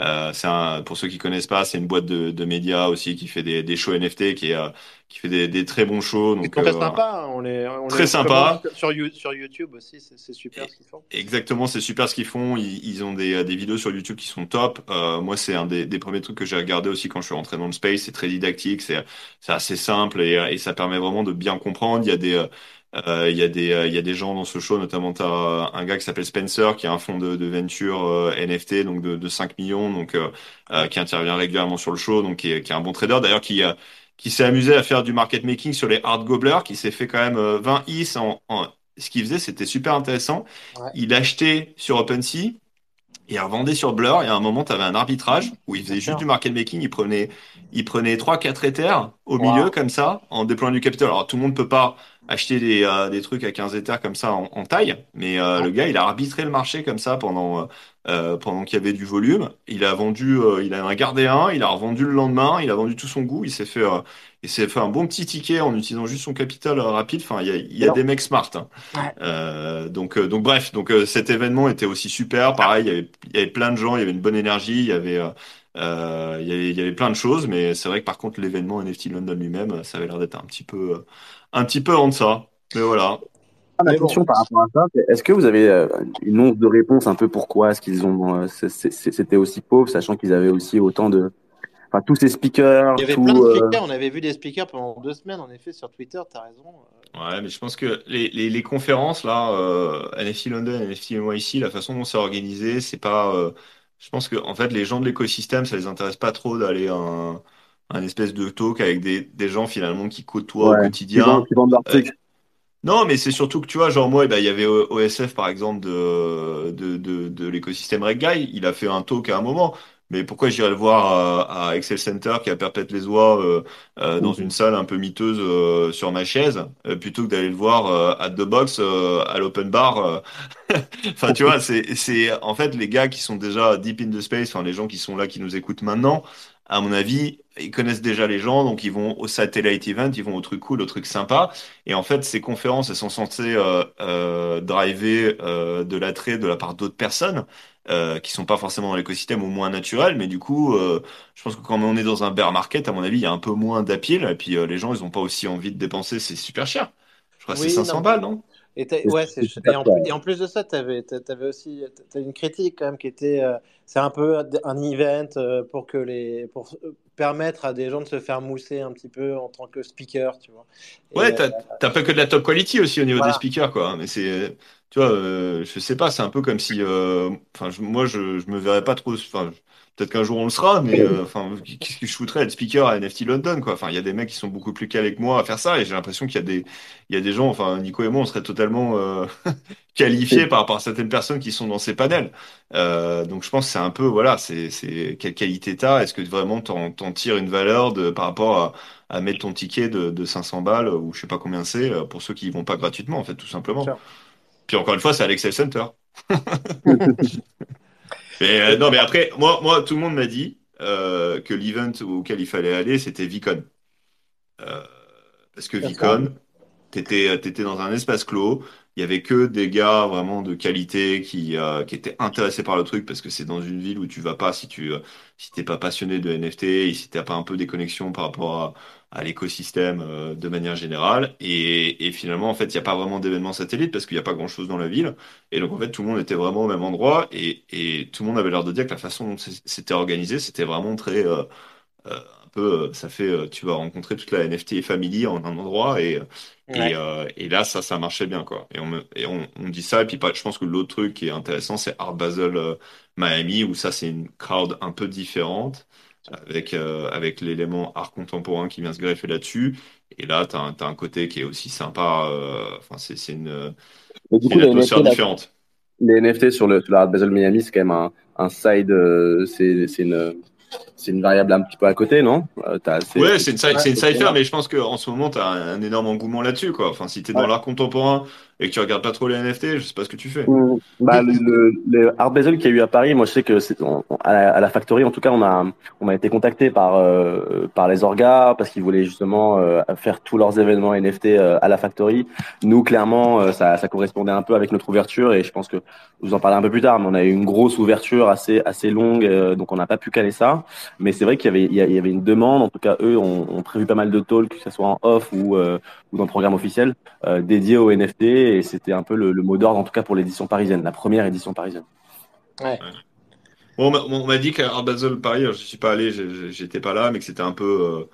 euh, c'est un, pour ceux qui connaissent pas, c'est une boîte de, de, médias aussi qui fait des, des shows NFT, qui, euh, qui fait des, des, très bons shows. Donc, très euh, sympa, hein. on est, on très sympa. Sur, sur, YouTube aussi, c'est super ce qu'ils font. Exactement, c'est super ce qu'ils font. Ils, ils, ont des, des vidéos sur YouTube qui sont top. Euh, moi, c'est un des, des, premiers trucs que j'ai regardé aussi quand je suis rentré dans le space. C'est très didactique, c'est assez simple et, et, ça permet vraiment de bien comprendre. Il y a des il y a des euh, y a des gens dans ce show, notamment tu as un gars qui s'appelle Spencer, qui a un fonds de, de venture euh, NFT, donc de, de 5 millions, donc qui intervient régulièrement sur le show, donc qui est, qui est un bon trader d'ailleurs, qui qui s'est amusé à faire du market making sur les hard gobblers, qui s'est fait quand même 20 is en, en... ce qu'il faisait, c'était super intéressant. Il achetait sur OpenSea, il revendait sur Blur, et à un moment, tu avais un arbitrage où il faisait juste du market making, il prenait, il prenait 3-4 Ethers au milieu, comme ça, en déployant du capital. Alors, tout le monde peut pas acheter des, euh, des trucs à 15 Ethers comme ça en, en taille, mais euh, le gars, il a arbitré le marché comme ça pendant, euh, pendant qu'il y avait du volume. Il a vendu, il a gardé un, il a revendu le lendemain, il a vendu tout son goût, il s'est fait, il s'est fait un bon petit ticket en utilisant juste son capital rapide. Enfin, il y a, y a des mecs smart. Hein. donc, donc bref, donc cet événement était aussi super. Pareil, il y avait, il y avait plein de gens, il y avait une bonne énergie, il y avait euh, il, y avait, il y avait plein de choses, mais c'est vrai que par contre l'événement NFT London lui-même, ça avait l'air d'être un petit peu, un petit peu en ça. Mais voilà. Ah, ma question par rapport à ça, est-ce que vous avez euh, une once de réponse un peu pourquoi est-ce qu'ils ont, euh, c'était aussi pauvre, sachant qu'ils avaient aussi autant de, enfin tous ces speakers. Il y avait plein de speakers. On avait vu des speakers pendant deux semaines, en effet, sur Twitter. T'as raison. Ouais, mais je pense que les, les, les conférences là, euh, NFT London, NFT NYC, la façon dont c'est organisé, c'est pas je pense que en fait, les gens de l'écosystème, ça les intéresse pas trop d'aller un, un espèce de talk avec des, des gens finalement qui côtoient au quotidien. Euh, non, mais c'est surtout que tu vois, genre moi, eh ben, il y avait OSF par exemple de, de, de, de l'écosystème il a fait un talk à un moment. Mais pourquoi j'irais le voir à, Excel Center qui a perpète les oies euh, euh, dans une salle un peu miteuse euh, sur ma chaise plutôt que d'aller le voir à The Box à l'open bar Enfin, tu vois, c'est c'est en fait les gars qui sont déjà deep in the space, enfin les gens qui sont là qui nous écoutent maintenant, à mon avis, ils connaissent déjà les gens, donc ils vont au satellite event, ils vont au truc cool, au truc sympa. Et en fait, ces conférences, elles sont censées euh, euh, driver euh, de l'attrait de la part d'autres personnes euh, qui sont pas forcément dans l'écosystème ou moins naturels. Mais du coup, je pense que quand on est dans un bear market, à mon avis, il y a un peu moins d'appeal. Et puis les gens, ils ont pas aussi envie de dépenser. C'est super cher. Je crois que c'est 500 balles, non? Et, ouais, et, en, et, en, plus de ça, tu avais, avais, aussi as une critique quand même qui était euh, c'est un peu un event euh, pour, que les, pour permettre à des gens de se faire mousser un petit peu en tant que speaker, tu vois. ouais, tu n'as pas que de la top quality aussi au niveau des speakers, quoi. Mais c'est, tu vois, euh, je sais pas, c'est un peu comme si, enfin, moi, je, je me verrais pas trop, enfin, Peut-être qu'un jour on le sera, mais euh, enfin, qu'est-ce que je foutrais être speaker à NFT London, quoi. Enfin, il y a des mecs qui sont beaucoup plus calés que moi à faire ça, et j'ai l'impression qu'il y a des, il y a des gens, enfin, Nico et moi, on serait totalement euh, qualifiés par rapport à certaines personnes qui sont dans ces panels. Euh, donc, je pense que c'est un peu, voilà, c'est, c'est quelle qualité t'as Est-ce que vraiment t'en, t'en tires une valeur de par rapport à, à mettre ton ticket de, de 500 balles ou je sais pas combien c'est pour ceux qui y vont pas gratuitement, en fait, tout simplement. Puis encore une fois, c'est à l'Excel Center. Mais, euh, non, mais après, moi, moi, tout le monde m'a dit, que l'event auquel il fallait aller, c'était Vicon. parce que Vicon, tu étais, dans un espace clos, il y avait que des gars vraiment de qualité qui, euh, qui étaient intéressés par le truc parce que c'est dans une ville où tu vas pas si tu euh, si t'es pas passionné de NFT et si t'as pas un peu des connexions par rapport à, à l'écosystème euh, de manière générale et, et finalement en fait il n'y a pas vraiment d'événements satellites parce qu'il n'y a pas grand chose dans la ville et donc en fait tout le monde était vraiment au même endroit et, et tout le monde avait l'air de dire que la façon dont c'était organisé c'était vraiment très peu, ça fait, tu vas rencontrer toute la NFT family en un endroit et, euh, et, là, ça, ça marchait bien, quoi. Et on, et on, dit ça. Et puis, je pense que l'autre truc qui est intéressant, c'est Art Basel euh, Miami, où ça, c'est une crowd un peu différente, avec, euh, avec l'élément art contemporain qui vient se greffer là-dessus. Et là, tu as, un côté qui est aussi sympa. Enfin, c'est une, une atmosphère différente. Les NFT sur le, sur Art Basel Miami, c'est quand même un, un side, c'est une c'est une variable un petit peu à côté, non? Euh, Ouais, c'est une, une cipher, mais je pense qu'en ce moment, tu as un, énorme engouement là-dessus. Quoi. Enfin, si tu es dans l'art contemporain et que tu regardes pas trop les NFT, je sais pas ce que tu fais. Mmh. Bah, le, le, Art Basel qu'il y a eu à Paris, moi je sais que c'est à, la, Factory, en tout cas, on a on a été contacté par euh, par les orgas parce qu'ils voulaient justement euh, faire tous leurs événements NFT euh, à la Factory. Nous, clairement, ça, ça correspondait un peu avec notre ouverture et je pense que vous en parlez un peu plus tard, mais on a eu une grosse ouverture assez assez longue, donc on n'a pas pu caler ça. Mais c'est vrai qu'il y avait il y avait une demande. En tout cas, eux ont, ont prévu pas mal de talks, que ce soit en off ou ou dans le programme officiel dédié aux NFT et c'était un peu le, mot d'ordre, en tout cas pour l'édition parisienne, la première édition parisienne. Ouais. on m'a dit qu'à Basel Paris, je suis pas allé, j'étais pas là, mais que c'était un peu,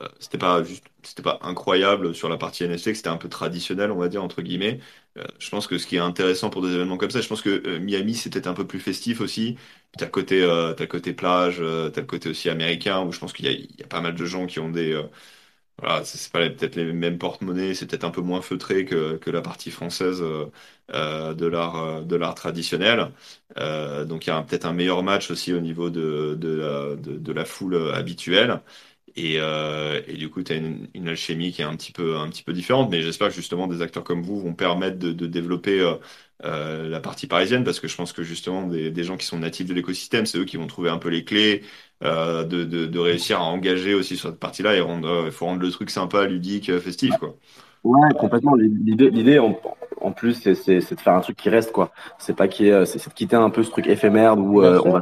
euh, euh, c'était pas c'était pas incroyable sur la partie que c'était un peu traditionnel, on va dire entre guillemets. Euh, je pense que ce qui est intéressant pour des événements comme ça, je pense que Miami c'est peut-être un peu plus festif aussi. T'as le côté, as le côté plage, t'as le côté aussi américain où je pense qu'il y, a pas mal de gens qui ont des voilà, c'est pas peut-être les mêmes porte-monnaies, c'est peut-être un peu moins feutré que, que la partie française euh, euh de l'art euh, de l'art traditionnel. Euh, donc il y a peut-être un meilleur match aussi au niveau de, de la foule habituelle. Et, euh, et, du coup, tu as une, alchimie qui est un petit peu, différente, mais j'espère que justement des acteurs comme vous vont permettre de, développer euh, euh la partie parisienne, parce que je pense que justement des, gens qui sont natifs de l'écosystème, c'est eux qui vont trouver un peu les clés, de, réussir à engager aussi sur cette partie-là et rendre, faut rendre le truc sympa, ludique, festif, quoi. Ouais, complètement. L'idée, en, plus, c'est, de faire un truc qui reste, quoi. C'est pas qui est, c'est, de quitter un peu ce truc éphémère où on va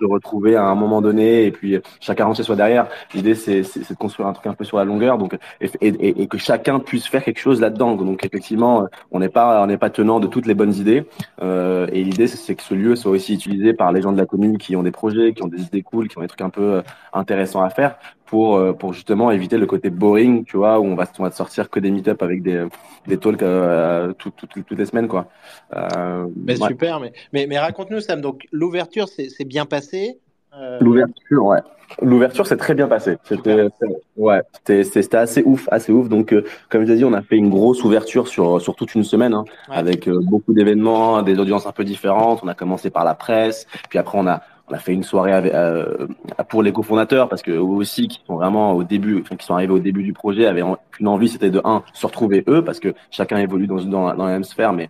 se retrouver à un moment donné et puis chacun rentre chez soi derrière. L'idée, c'est, de construire un truc un peu sur la longueur, donc et, et, et, que chacun puisse faire quelque chose là-dedans. Donc effectivement, on n'est pas, on n'est pas tenant de toutes les bonnes idées. Euh, et l'idée, c'est que ce lieu soit aussi utilisé par les gens de la commune qui ont des projets, qui ont des idées cool, qui ont des trucs un peu intéressants à faire pour, euh, pour justement éviter le côté boring, tu vois, où on va, on va sortir que des meet-up avec des, des talks euh, tout, toutes les semaines, quoi. Euh, mais super, mais, mais, mais raconte-nous, Sam, donc l'ouverture, c'est bien passé euh, L'ouverture, ouais. L'ouverture, c'est très bien passé. C'était, ouais, c'était assez ouf, assez ouf. Donc, comme je l'ai dit, on a fait une grosse ouverture sur sur toute une semaine, hein, avec beaucoup d'événements, des audiences un peu différentes. On a commencé par la presse, puis après on a on a fait une soirée euh, pour les cofondateurs parce que eux aussi qui sont vraiment au début, qui sont arrivés au début du projet, avaient une envie, c'était de un se retrouver eux parce que chacun évolue dans dans, la même sphère, mais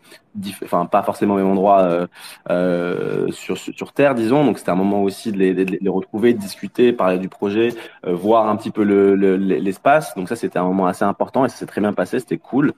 enfin pas forcément au même endroit euh, euh, sur, sur terre disons. Donc c'était un moment aussi de les, de les, retrouver de discuter parler du projet euh, voir un petit peu le, l'espace. Donc ça c'était un moment assez important et ça s'est très bien passé c'était cool.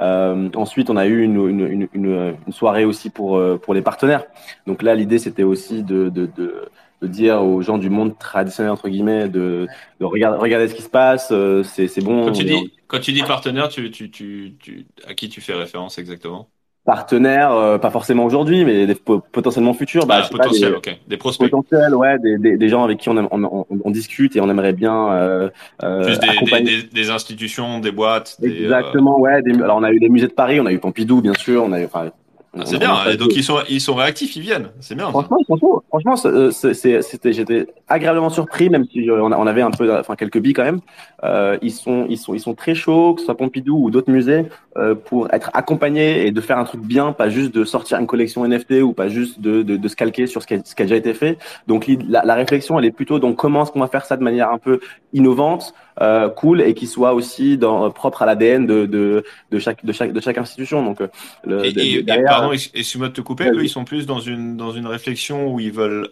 Euh, ensuite on a eu une, une, une, une, soirée aussi pour pour les partenaires. Donc là l'idée c'était aussi de, de, de de dire aux gens du monde traditionnel entre guillemets de, de regarder, regarder ce qui se passe c'est, c'est bon quand tu dis quand tu dis partenaire tu, tu, tu, à qui tu fais référence exactement? Partenaires, euh, pas forcément aujourd'hui, mais des, potentiellement futurs. Bah, ah, des, ok. Des prospects. Potentiels, ouais, des, des, des gens avec qui on, on, on, on, discute et on aimerait bien euh, euh Juste des, des, institutions, des boîtes. Exactement, ouais. alors on a eu les musées de Paris, on a eu Pompidou, bien sûr, on a eu, enfin, ah, c'est bien. donc ils sont ils sont réactifs, ils viennent. C'est bien. Franchement, franchement, franchement, euh, c'était j'étais agréablement surpris, même si on avait un peu, enfin quelques billes quand même. Euh, ils sont ils sont ils sont très chauds, que ce soit Pompidou ou d'autres musées, euh, pour être accompagnés et de faire un truc bien, pas juste de sortir une collection NFT ou pas juste de de, de se calquer sur ce qui, a, ce qui a déjà été fait. Donc la, la réflexion, elle est plutôt donc comment est-ce qu'on va faire ça de manière un peu innovante euh, cool et qui soit aussi dans, propre à l'ADN de, de, de, chaque, de, chaque, de chaque institution. Donc, le, et, pardon, excuse-moi de te couper, eux, ils sont plus dans une, dans une réflexion où ils veulent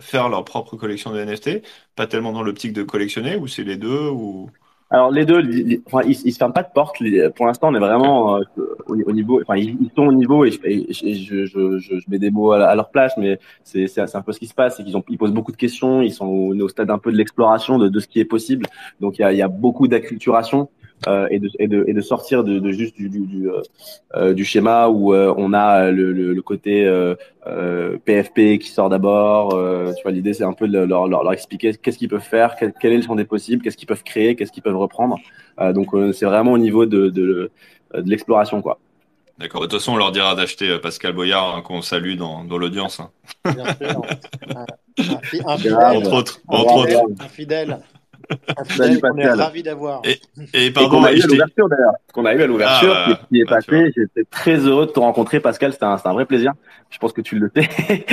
faire leur propre collection de NFT, pas tellement dans l'optique de collectionner, ou c'est les deux ou... Alors les deux, ils, enfin, ils, se ferment pas de porte. Pour l'instant, on est vraiment euh, au, niveau. Enfin, ils, sont au niveau et, je, je, je, mets des mots à, leur place, mais c'est un peu ce qui se passe, c'est qu'ils ils posent beaucoup de questions. Ils sont au, stade un peu de l'exploration de, de, ce qui est possible. Donc il y a, y a beaucoup d'acculturation. Euh, et, de, et, de, et, de, sortir de, de juste du, du, du, euh, euh du, schéma où euh, on a le, le, le côté PFP qui sort d'abord. tu vois, l'idée c'est un peu de leur, leur, leur expliquer qu'est-ce qu'ils peuvent faire, quel, quel, est le champ des possibles, qu'est-ce qu'ils peuvent créer, qu'est-ce qu'ils peuvent reprendre. donc c'est vraiment au niveau de, de, de l'exploration, quoi. D'accord. De toute façon, on leur dira d'acheter Pascal Boyard, hein, qu'on salue dans, dans l'audience. Hein. Bien sûr. un, un, fidèle, entre autres. Entre autres. Un fidèle. On est ravi d'avoir. Et, et pardon, qu'on a eu à l'ouverture d'ailleurs. Qu'on a eu à l'ouverture, ah, qui, est bah, passé. J'étais très heureux de te rencontrer, Pascal. C'était un, un, vrai plaisir. Je pense que tu le sais.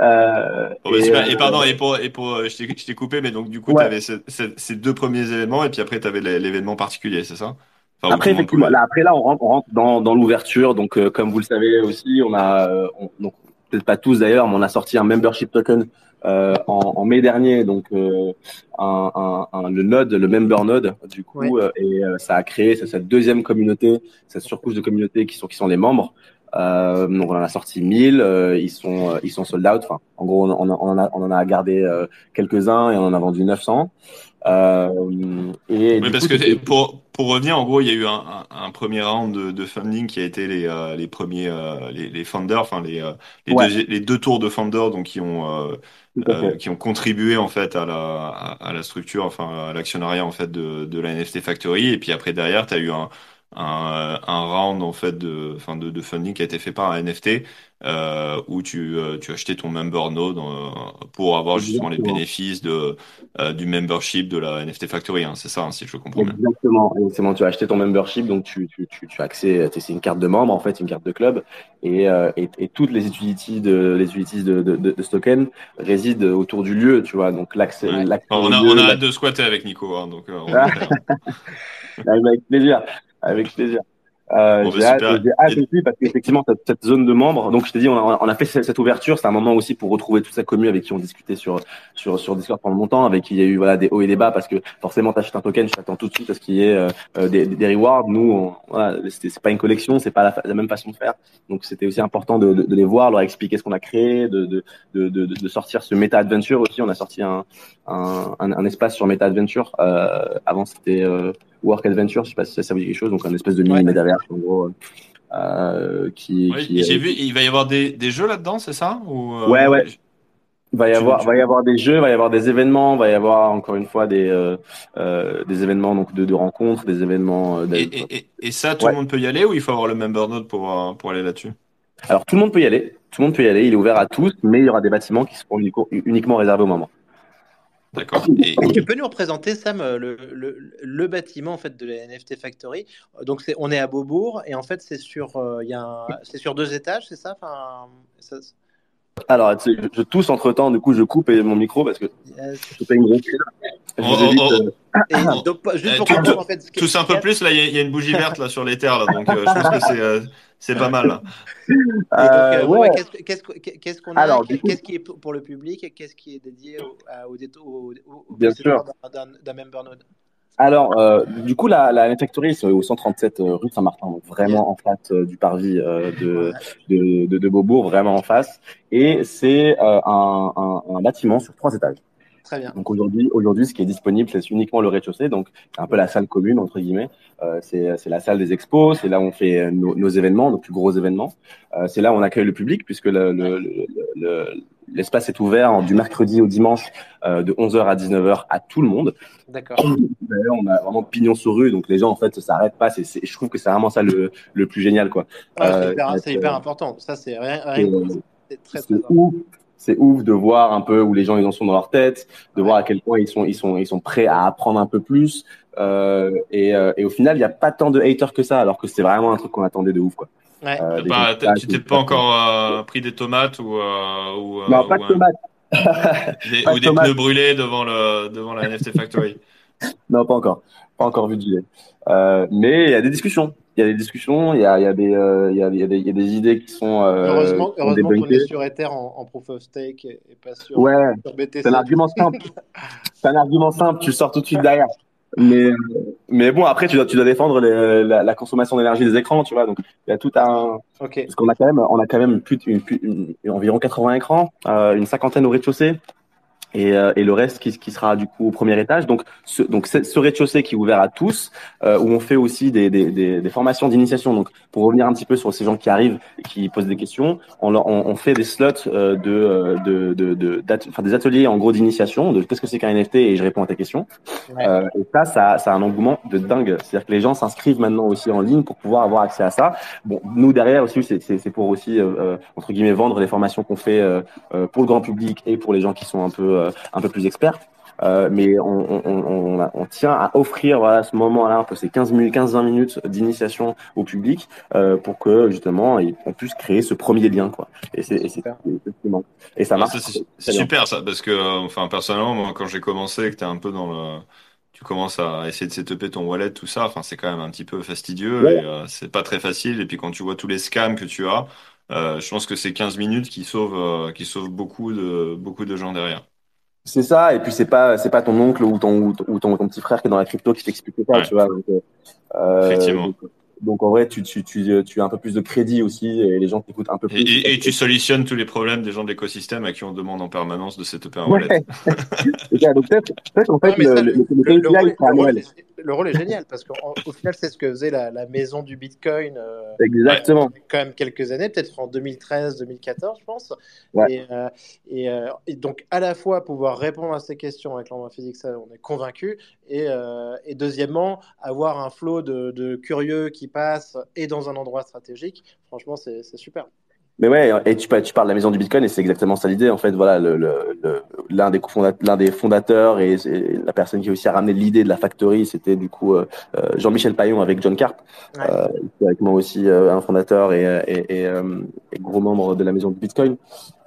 euh, bah, et, et, euh, pardon, et pour, et pour, euh, je t'ai coupé, mais donc du coup, tu avais ces deux premiers événements, et puis après, tu avais l'événement particulier, c'est ça? Enfin, après, effectivement, là, après, là, on rentre, on rentre dans, dans l'ouverture. Donc, euh, comme vous le savez aussi, on a, on, donc, peut-être pas tous d'ailleurs, mais on a sorti un membership token euh, en, en, mai dernier, donc euh, un, un, le node, le member node, du coup, euh, et ça a créé cette deuxième communauté, cette surcouche de communauté qui sont qui sont les membres. Donc on en a sorti 1000, ils sont ils sont sold out. Enfin, en gros, on, on, en a on en a gardé quelques uns et on en a vendu 900. Euh, et oui, parce que pour, pour revenir, en gros, il y a eu un, un, premier round de, de, funding qui a été les, euh, les premiers, euh, les, les founders, enfin les, euh, les, deux, les deux tours de founders, donc qui ont qui ont contribué en fait à la, à, la structure, enfin à l'actionnariat en fait de, de la NFT Factory. Et puis après derrière, tu as eu un, un, un, round en fait de, enfin de, de, funding qui a été fait par un NFT euh, où tu, euh, tu achetais ton member node euh, pour avoir justement les bénéfices de, euh, du membership de la NFT Factory. Hein, c'est ça, hein, si je comprends bien. Exactement. Exactement. Tu as acheté ton membership, donc tu, tu, tu, tu as accès. C'est une carte de membre en fait, une carte de club, et, et, et toutes les utilities de les utilities de, de, de, ce token résident autour du lieu, tu vois. Donc l'accès. on a, on a hâte de squatter avec Nico, hein, donc. On avec plaisir. Avec plaisir. Euh, j'ai hâte, aussi parce qu'effectivement cette, cette, zone de membres. Donc je t'ai dit, on a, on a fait cette, ouverture. C'est un moment aussi pour retrouver toute sa commune avec qui on discutait sur sur sur Discord pendant longtemps, avec qui il y a eu voilà des hauts et des bas parce que forcément t'achètes un token, tu t'attends tout de suite à ce qu'il y ait euh, euh des, des, rewards. Nous, on, voilà, c'est pas une collection, c'est pas la, la, même façon de faire. Donc c'était aussi important de, de, de, les voir, leur expliquer ce qu'on a créé, de de, de de, sortir ce meta adventure aussi. On a sorti un un, un, un espace sur meta adventure. Euh, avant c'était Work Adventure, je sais pas si ça, vous dit quelque chose, donc un espèce de mini ouais. en gros. Euh, qui, qui j'ai vu, il va y avoir des, des jeux là-dedans, c'est ça Ou, euh, Ouais, ouais. Il va y avoir, va y avoir des jeux, il va y avoir des événements, il va y avoir encore une fois des euh, euh des événements donc de, de, rencontres, des événements. Euh, et, et, et, ça, tout le monde peut y aller ou il faut avoir le member node pour pour aller là-dessus? Alors tout le monde peut y aller, tout le monde peut y aller. Il est ouvert à tous, mais il y aura des bâtiments qui seront uniquement réservés aux membres. D'accord. Et... Tu peux nous représenter, Sam, le, le, le, bâtiment en fait, de la NFT Factory? Donc, c'est, on est à Beaubourg et en fait, c'est sur, euh, y a un, sur deux étages, c'est ça, enfin, ça... Alors, je tousse entre temps, du coup, je coupe mon micro parce que je fais une grosse. Oh, oh, oh. Euh, donc, juste pour comprendre, en fait, tousse un peu plus, là, il y, y, a une bougie verte là sur les terres, là, donc euh, je pense que c'est. Euh, c'est pas mal. Euh, ouais. Qu'est-ce qu'on a Qu'est-ce qui est pour le public Qu'est-ce qui est dédié au, au, au, au Bien sûr. d'un member node alors, euh, du coup, la, la Factory, c'est au 137 euh, rue Saint-Martin, donc vraiment en face euh, du parvis euh, de, de, de, de, Beaubourg, vraiment en face. Et c'est euh, un, un, un, bâtiment sur trois étages. Très bien. Donc aujourd'hui, aujourd'hui, ce qui est disponible, c'est uniquement le rez-de-chaussée, donc c'est un peu la salle commune entre guillemets. Euh, c'est, c'est la salle des expos, c'est là où on fait nos, nos événements, nos plus gros événements. Euh, c'est là où on accueille le public puisque le, le, le, l'espace est ouvert du mercredi au dimanche euh, de 11h à 19h à tout le monde. D'accord. D'ailleurs, on a vraiment pignon sur rue, donc les gens en fait s'arrêtent pas. C'est, je trouve que c'est vraiment ça le, le plus génial, quoi. C'est, hyper, c'est hyper, important. Ça, c'est rien. rien c'est très, très important c'est ouf de voir un peu où les gens ils en sont dans leur tête, de voir à quel point ils sont ils sont ils sont prêts à apprendre un peu plus. Euh, et, euh, et, au final, il n'y a pas tant de haters que ça, alors que c'est vraiment un truc qu'on attendait de ouf quoi. Ouais. Euh, bah, tu t'es pas encore euh, pris des tomates ou, euh, ou non pas de tomates. des, ou des pneus brûlés devant le devant la NFT Factory. non, pas encore. Pas encore vu de gilet. Euh, mais il y a des discussions. Il y a des discussions, il y a, il y a, des, euh, il y a, y a, des, il y a des idées qui sont. Euh, heureusement heureusement qu'on est sur Ether en, en, proof of stake et, pas sur, ouais, sur BTC. C'est un argument simple. c'est un argument simple, tu sors tout de suite derrière. Mais, mais bon, après, tu dois, tu dois défendre les, la, la, consommation d'énergie des écrans, tu vois. Donc, il y a tout un. Okay. Parce qu'on a quand même, on a quand même plus, une, une, environ 80 écrans, euh, une cinquantaine au rez-de-chaussée et, euh, et, le reste qui, qui, sera du coup au premier étage. Donc, ce, donc ce rez-de-chaussée qui est ouvert à tous, euh, où on fait aussi des, des, des, des formations d'initiation. Donc, pour revenir un petit peu sur ces gens qui arrivent et qui posent des questions, on, on, on fait des slots euh, de, euh, de, de, de enfin, des ateliers en gros d'initiation de qu'est-ce que c'est qu'un NFT et je réponds à ta question. Ouais. Euh, et ça, ça, ça a un engouement de dingue. C'est-à-dire que les gens s'inscrivent maintenant aussi en ligne pour pouvoir avoir accès à ça. Bon, nous derrière aussi, c'est pour aussi entre guillemets vendre les formations qu'on fait pour le grand public et pour les gens qui sont un peu un peu plus experte. Euh, mais on, on, on, on, tient à offrir voilà, à ce moment-là un peu ces 15-20 minutes d'initiation au public euh, pour que justement on puisse créer ce premier lien quoi. Et c'est et ça marche. C'est super ça parce que enfin personnellement moi quand j'ai commencé que tu es un peu dans le tu commences à essayer de setuper ton wallet tout ça enfin c'est quand même un petit peu fastidieux ouais. et euh, c'est pas très facile et puis quand tu vois tous les scams que tu as euh, je pense que c'est 15 minutes qui sauvent euh, qui sauvent beaucoup de beaucoup de gens derrière. C'est ça, et puis c'est pas c'est pas ton oncle ou ton ou ton, ton, petit frère qui est dans la crypto qui t'explique ça, ouais. tu vois. Donc, euh, Effectivement. Donc, donc, en vrai, tu, tu, tu, tu as un peu plus de crédit aussi et les gens t'écoutent un peu plus. Et, et, et, tu solutionnes tous les problèmes des gens de l'écosystème à qui on demande en permanence de wallet. Ouais. donc peut-être peut en fait le, le, le, le, rôle, rôle est, le, rôle est, génial parce qu'au final, c'est ce que faisait la, la maison du Bitcoin. Euh, Exactement. Quand même quelques années, peut-être en 2013, 2014, je pense. Ouais. Et, euh, et, euh, et, donc, à la fois pouvoir répondre à ces questions avec l'envoi physique, ça, on est convaincu. Et, euh, et deuxièmement, avoir un flot de, de curieux qui passent et dans un endroit stratégique, franchement, c'est super. Mais ouais, et tu, tu parles de la maison du Bitcoin et c'est exactement ça l'idée. En fait, voilà, l'un le, le, des, fondateurs et, et, la personne qui a aussi ramené l'idée de la factory, c'était du coup euh, Jean-Michel Paillon avec John Carp, ouais. euh, avec moi aussi euh, un fondateur et, et, et, et, gros membre de la maison du Bitcoin.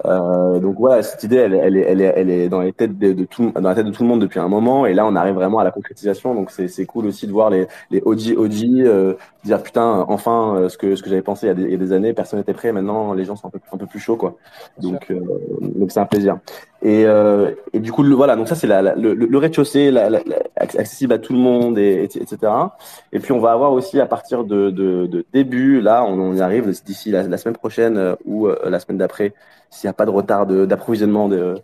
Euh, donc voilà, cette idée, elle, elle, est, elle, est, elle est dans les têtes de, de, tout, dans la tête de tout le monde depuis un moment, et là on arrive vraiment à la concrétisation. Donc c'est cool aussi de voir les, les OG OG euh, dire putain, enfin euh, ce que ce que j'avais pensé il y, a des, il y, a des, années, personne n'était prêt. Maintenant les gens sont un peu un peu plus chauds quoi. Donc euh, donc c'est un plaisir. Et, euh, et du coup le, voilà, donc ça c'est la, la, le, le rez-de-chaussée, accessible à tout le monde, et, etc. Et puis on va avoir aussi à partir de, de, de début, là on, on y arrive d'ici la, la, semaine prochaine euh, ou euh, la semaine d'après s'il n'y a pas de retard d'approvisionnement de,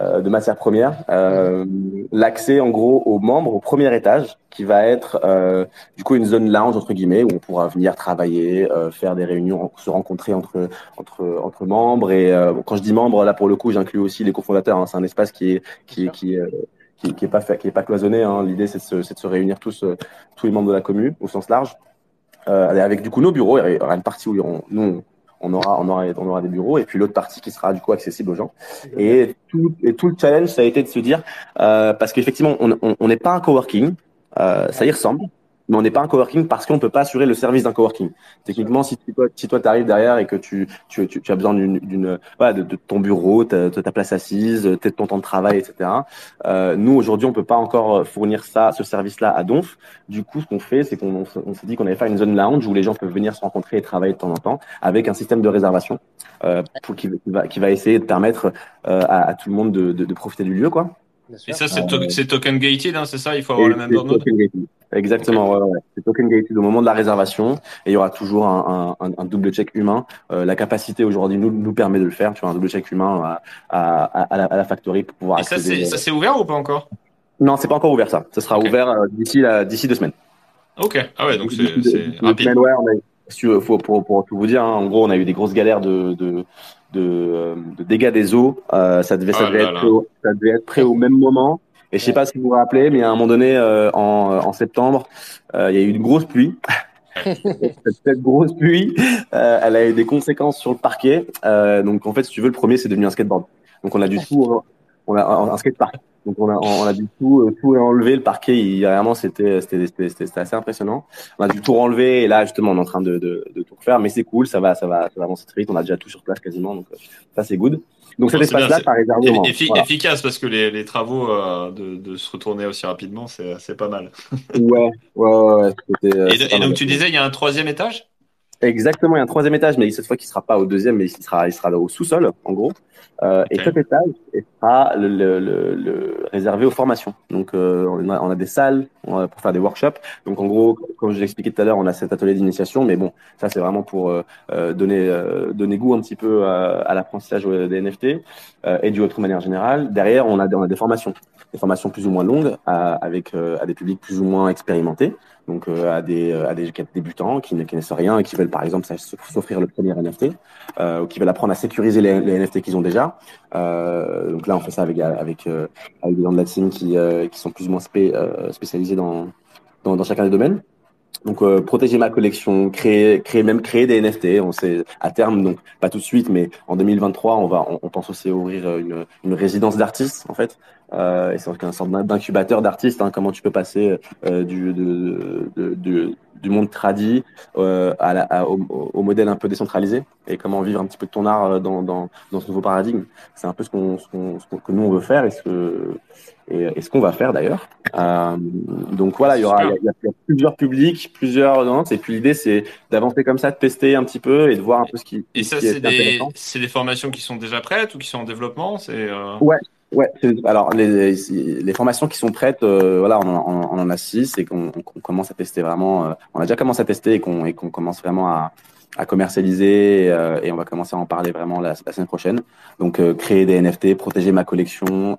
de, de, matières premières. Euh, L'accès, en gros, aux membres au premier étage, qui va être euh, du coup une zone lounge entre guillemets où on pourra venir travailler, euh, faire des réunions, se rencontrer entre entre membres. Et euh, quand je dis membres, là pour le coup, j'inclus aussi les cofondateurs. Hein. C'est un espace qui est qui qui qui, est pas qui est pas cloisonné. Hein. L'idée c'est de, de, se réunir tous tous les membres de la commune au sens large, avec du coup nos bureaux. Il y aura une partie où on, nous on aura, on aura, on aura des bureaux et puis l'autre partie qui sera du coup accessible aux gens. Et tout, et tout le challenge, ça a été de se dire, euh, parce qu'effectivement, on n'est on, on pas un coworking, euh, ça y ressemble, mais on n'est pas un coworking parce qu'on ne peut pas assurer le service d'un coworking. Techniquement, si toi, si toi arrives derrière et que tu, tu, tu, tu as besoin d'une, voilà, de, ton bureau, de ta place assise, de ton temps de travail, etc. Euh, nous aujourd'hui, on peut pas encore fournir ça, ce service-là à Donf. Du coup, ce qu'on fait, c'est qu'on on, s'est dit qu'on allait faire une zone lounge où les gens peuvent venir se rencontrer et travailler de temps en temps avec un système de réservation euh, qui, va, qui va essayer de permettre euh, à, à, tout le monde de, de, de profiter du lieu, quoi. Et ça, c'est to token gated, hein, c'est ça? Il faut avoir le même node Exactement, okay. ouais, ouais. c'est token gated au moment de la réservation et il y aura toujours un, un, un double check humain. Euh, la capacité aujourd'hui nous, nous permet de le faire, tu vois, un double check humain à, à, à, la, à la, factory pour pouvoir et accéder. ça, c'est ouvert ou pas encore? Non, c'est pas encore ouvert ça. Ça sera okay. ouvert euh, d'ici d'ici deux semaines. Ok, ah ouais, donc c'est rapide. Semaines, ouais, on a, pour, pour, pour, tout vous dire, hein, en gros, on a eu des grosses galères de, de, de, de dégâts des eaux. Euh, ça devait, ça, oh devait être, prêt au, ça devait être prêt au même moment. Et je sais pas si vous vous rappelez, mais à un moment donné, euh, en, en, septembre, euh, il y a eu une grosse pluie. cette grosse pluie, euh, elle a eu des conséquences sur le parquet. donc en fait, si tu veux, le premier, c'est devenu un skateboard. Donc on a du tout, on a un skatepark. Donc on a, on a dû tout, tout enlever. Le parquet, il, vraiment, c'était, c'était, c'était, assez impressionnant. On a dû tout enlever et là, justement, on est en train de, de, de tout refaire. Mais c'est cool, ça va, ça va, ça va avancer très vite. On a déjà tout sur place quasiment, donc ça c'est good. Donc cet espace-là, ça réservé. Efficace parce que les, les travaux euh, de, de, se retourner aussi rapidement, c'est, c'est pas mal. ouais, ouais, ouais. et, et donc tu disais, il y a un troisième étage? Exactement, il y a un troisième étage, mais cette fois qui sera pas au deuxième, mais il sera, il sera au sous-sol, en gros. Euh, Et cet étage sera le, le, le, réservé aux formations. Donc, euh, on, a, on, a, des salles pour faire des workshops. Donc, en gros, comme je l'ai expliqué tout à l'heure, on a cet atelier d'initiation, mais bon, ça c'est vraiment pour euh, euh donner, euh, donner goût un petit peu à, à l'apprentissage des NFT euh, et du de manière générale. Derrière, on a, on a des formations, des formations plus ou moins longues avec à des publics plus ou moins expérimentés donc euh, à des à des débutants qui ne connaissent rien et qui veulent par exemple s'offrir le premier NFT euh, ou qui veulent apprendre à sécuriser les, NFT qu'ils ont déjà. Euh, donc là, on fait ça avec avec euh, des gens de la team qui qui sont plus ou moins spé, spécialisés dans, dans chacun des domaines. Donc euh, protéger ma collection, créer, créer même créer des NFT. On sait à terme, donc pas tout de suite, mais en 2023, on va, on, pense aussi ouvrir une, une résidence d'artistes en fait, euh, et c'est un sorte d'incubateur d'artistes. Hein, comment tu peux passer euh, du, de, de, du monde tradit euh, à la, au, au, modèle un peu décentralisé et comment vivre un petit peu de ton art euh, dans, dans, dans ce nouveau paradigme. C'est un peu ce qu'on, ce qu'on, ce que nous on veut faire et ce que et, et ce qu'on va faire d'ailleurs. Euh, donc voilà, il y aura il y, a, il y a plusieurs publics, plusieurs non, et puis l'idée c'est d'avancer comme ça, de tester un petit peu et de voir un peu ce qui. Et ça c'est des formations qui sont déjà prêtes ou qui sont en développement, c'est. Euh... Ouais, Ouais, alors les, les, formations qui sont prêtes, euh, voilà, on, on, on, en a six et qu'on on commence à tester vraiment. On a déjà commencé à tester et qu'on qu'on commence vraiment à, à commercialiser et, euh, et, on va commencer à en parler vraiment la, la semaine prochaine. Donc euh, créer des NFT, protéger ma collection,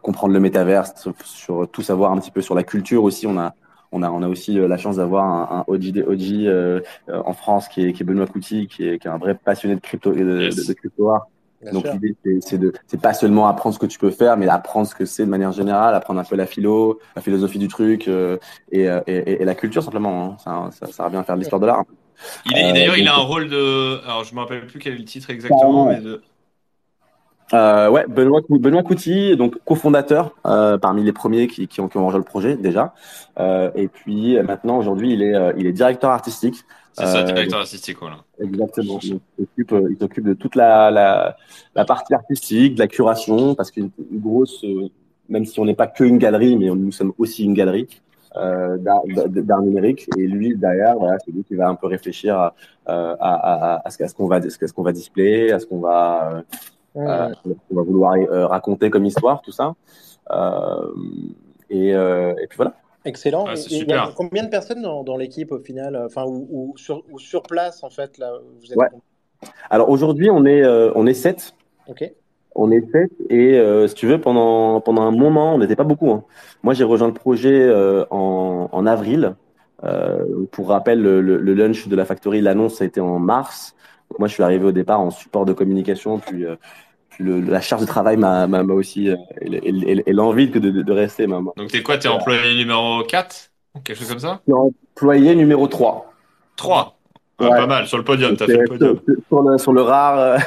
comprendre le métaverse, sur, sur, tout savoir un petit peu sur la culture aussi. On a on a, on a aussi la chance d'avoir un, un OG, OG en France qui est, qui est Benoît Couty, qui est, qui est un vrai passionné de crypto, de, de, de crypto art donc l'idée c'est de c'est pas seulement apprendre ce que tu peux faire, mais apprendre ce que c'est de manière générale, apprendre un peu la philo, la philosophie du truc euh, et, et, et, la culture simplement. Hein. Ça, ça, ça, revient à faire de l'histoire de l'art. Il est, euh, d'ailleurs il a un rôle de alors je me rappelle plus quel est le titre exactement, mais de euh, ouais, Benoît, Benoît Couty, donc cofondateur euh, parmi les premiers qui, qui, ont, qui ont rejoint le projet déjà. Euh, et puis maintenant, aujourd'hui, il est, euh, il est directeur artistique. C'est ça, directeur artistique, voilà. Exactement. il s'occupe, il s'occupe de toute la, la, la, partie artistique, de la curation, parce qu'une grosse, même si on n'est pas que une galerie, mais nous sommes aussi une galerie. Euh, d'art numérique et lui derrière voilà c'est lui qui va un peu réfléchir à, à, à, à ce qu'on va ce qu'on va displayer à ce qu'on va euh, on va vouloir euh, raconter comme histoire, tout ça. Euh, et, et puis voilà. Excellent. Ah, il y a combien de personnes dans, dans l'équipe au final, enfin ou, ou, sur, ou, sur, place en fait là vous êtes ouais. Alors aujourd'hui on est euh, on est sept. Ok. On est sept et euh, si tu veux pendant pendant un moment on n'était pas beaucoup. Hein. Moi j'ai rejoint le projet euh, en, en avril. pour rappel le, le, le, lunch de la factory l'annonce a été en mars. Moi, je suis arrivé au départ en support de communication, puis, euh, puis le, la charge de travail m'a aussi, euh, et, l'envie de, de, de, rester. M'a, Donc, t'es quoi? T'es employé numéro 4 Quelque chose comme ça? Employé numéro 3. 3 ah, ouais. Pas mal, sur le podium, t'as fait le podium. Sur le, sur le rare.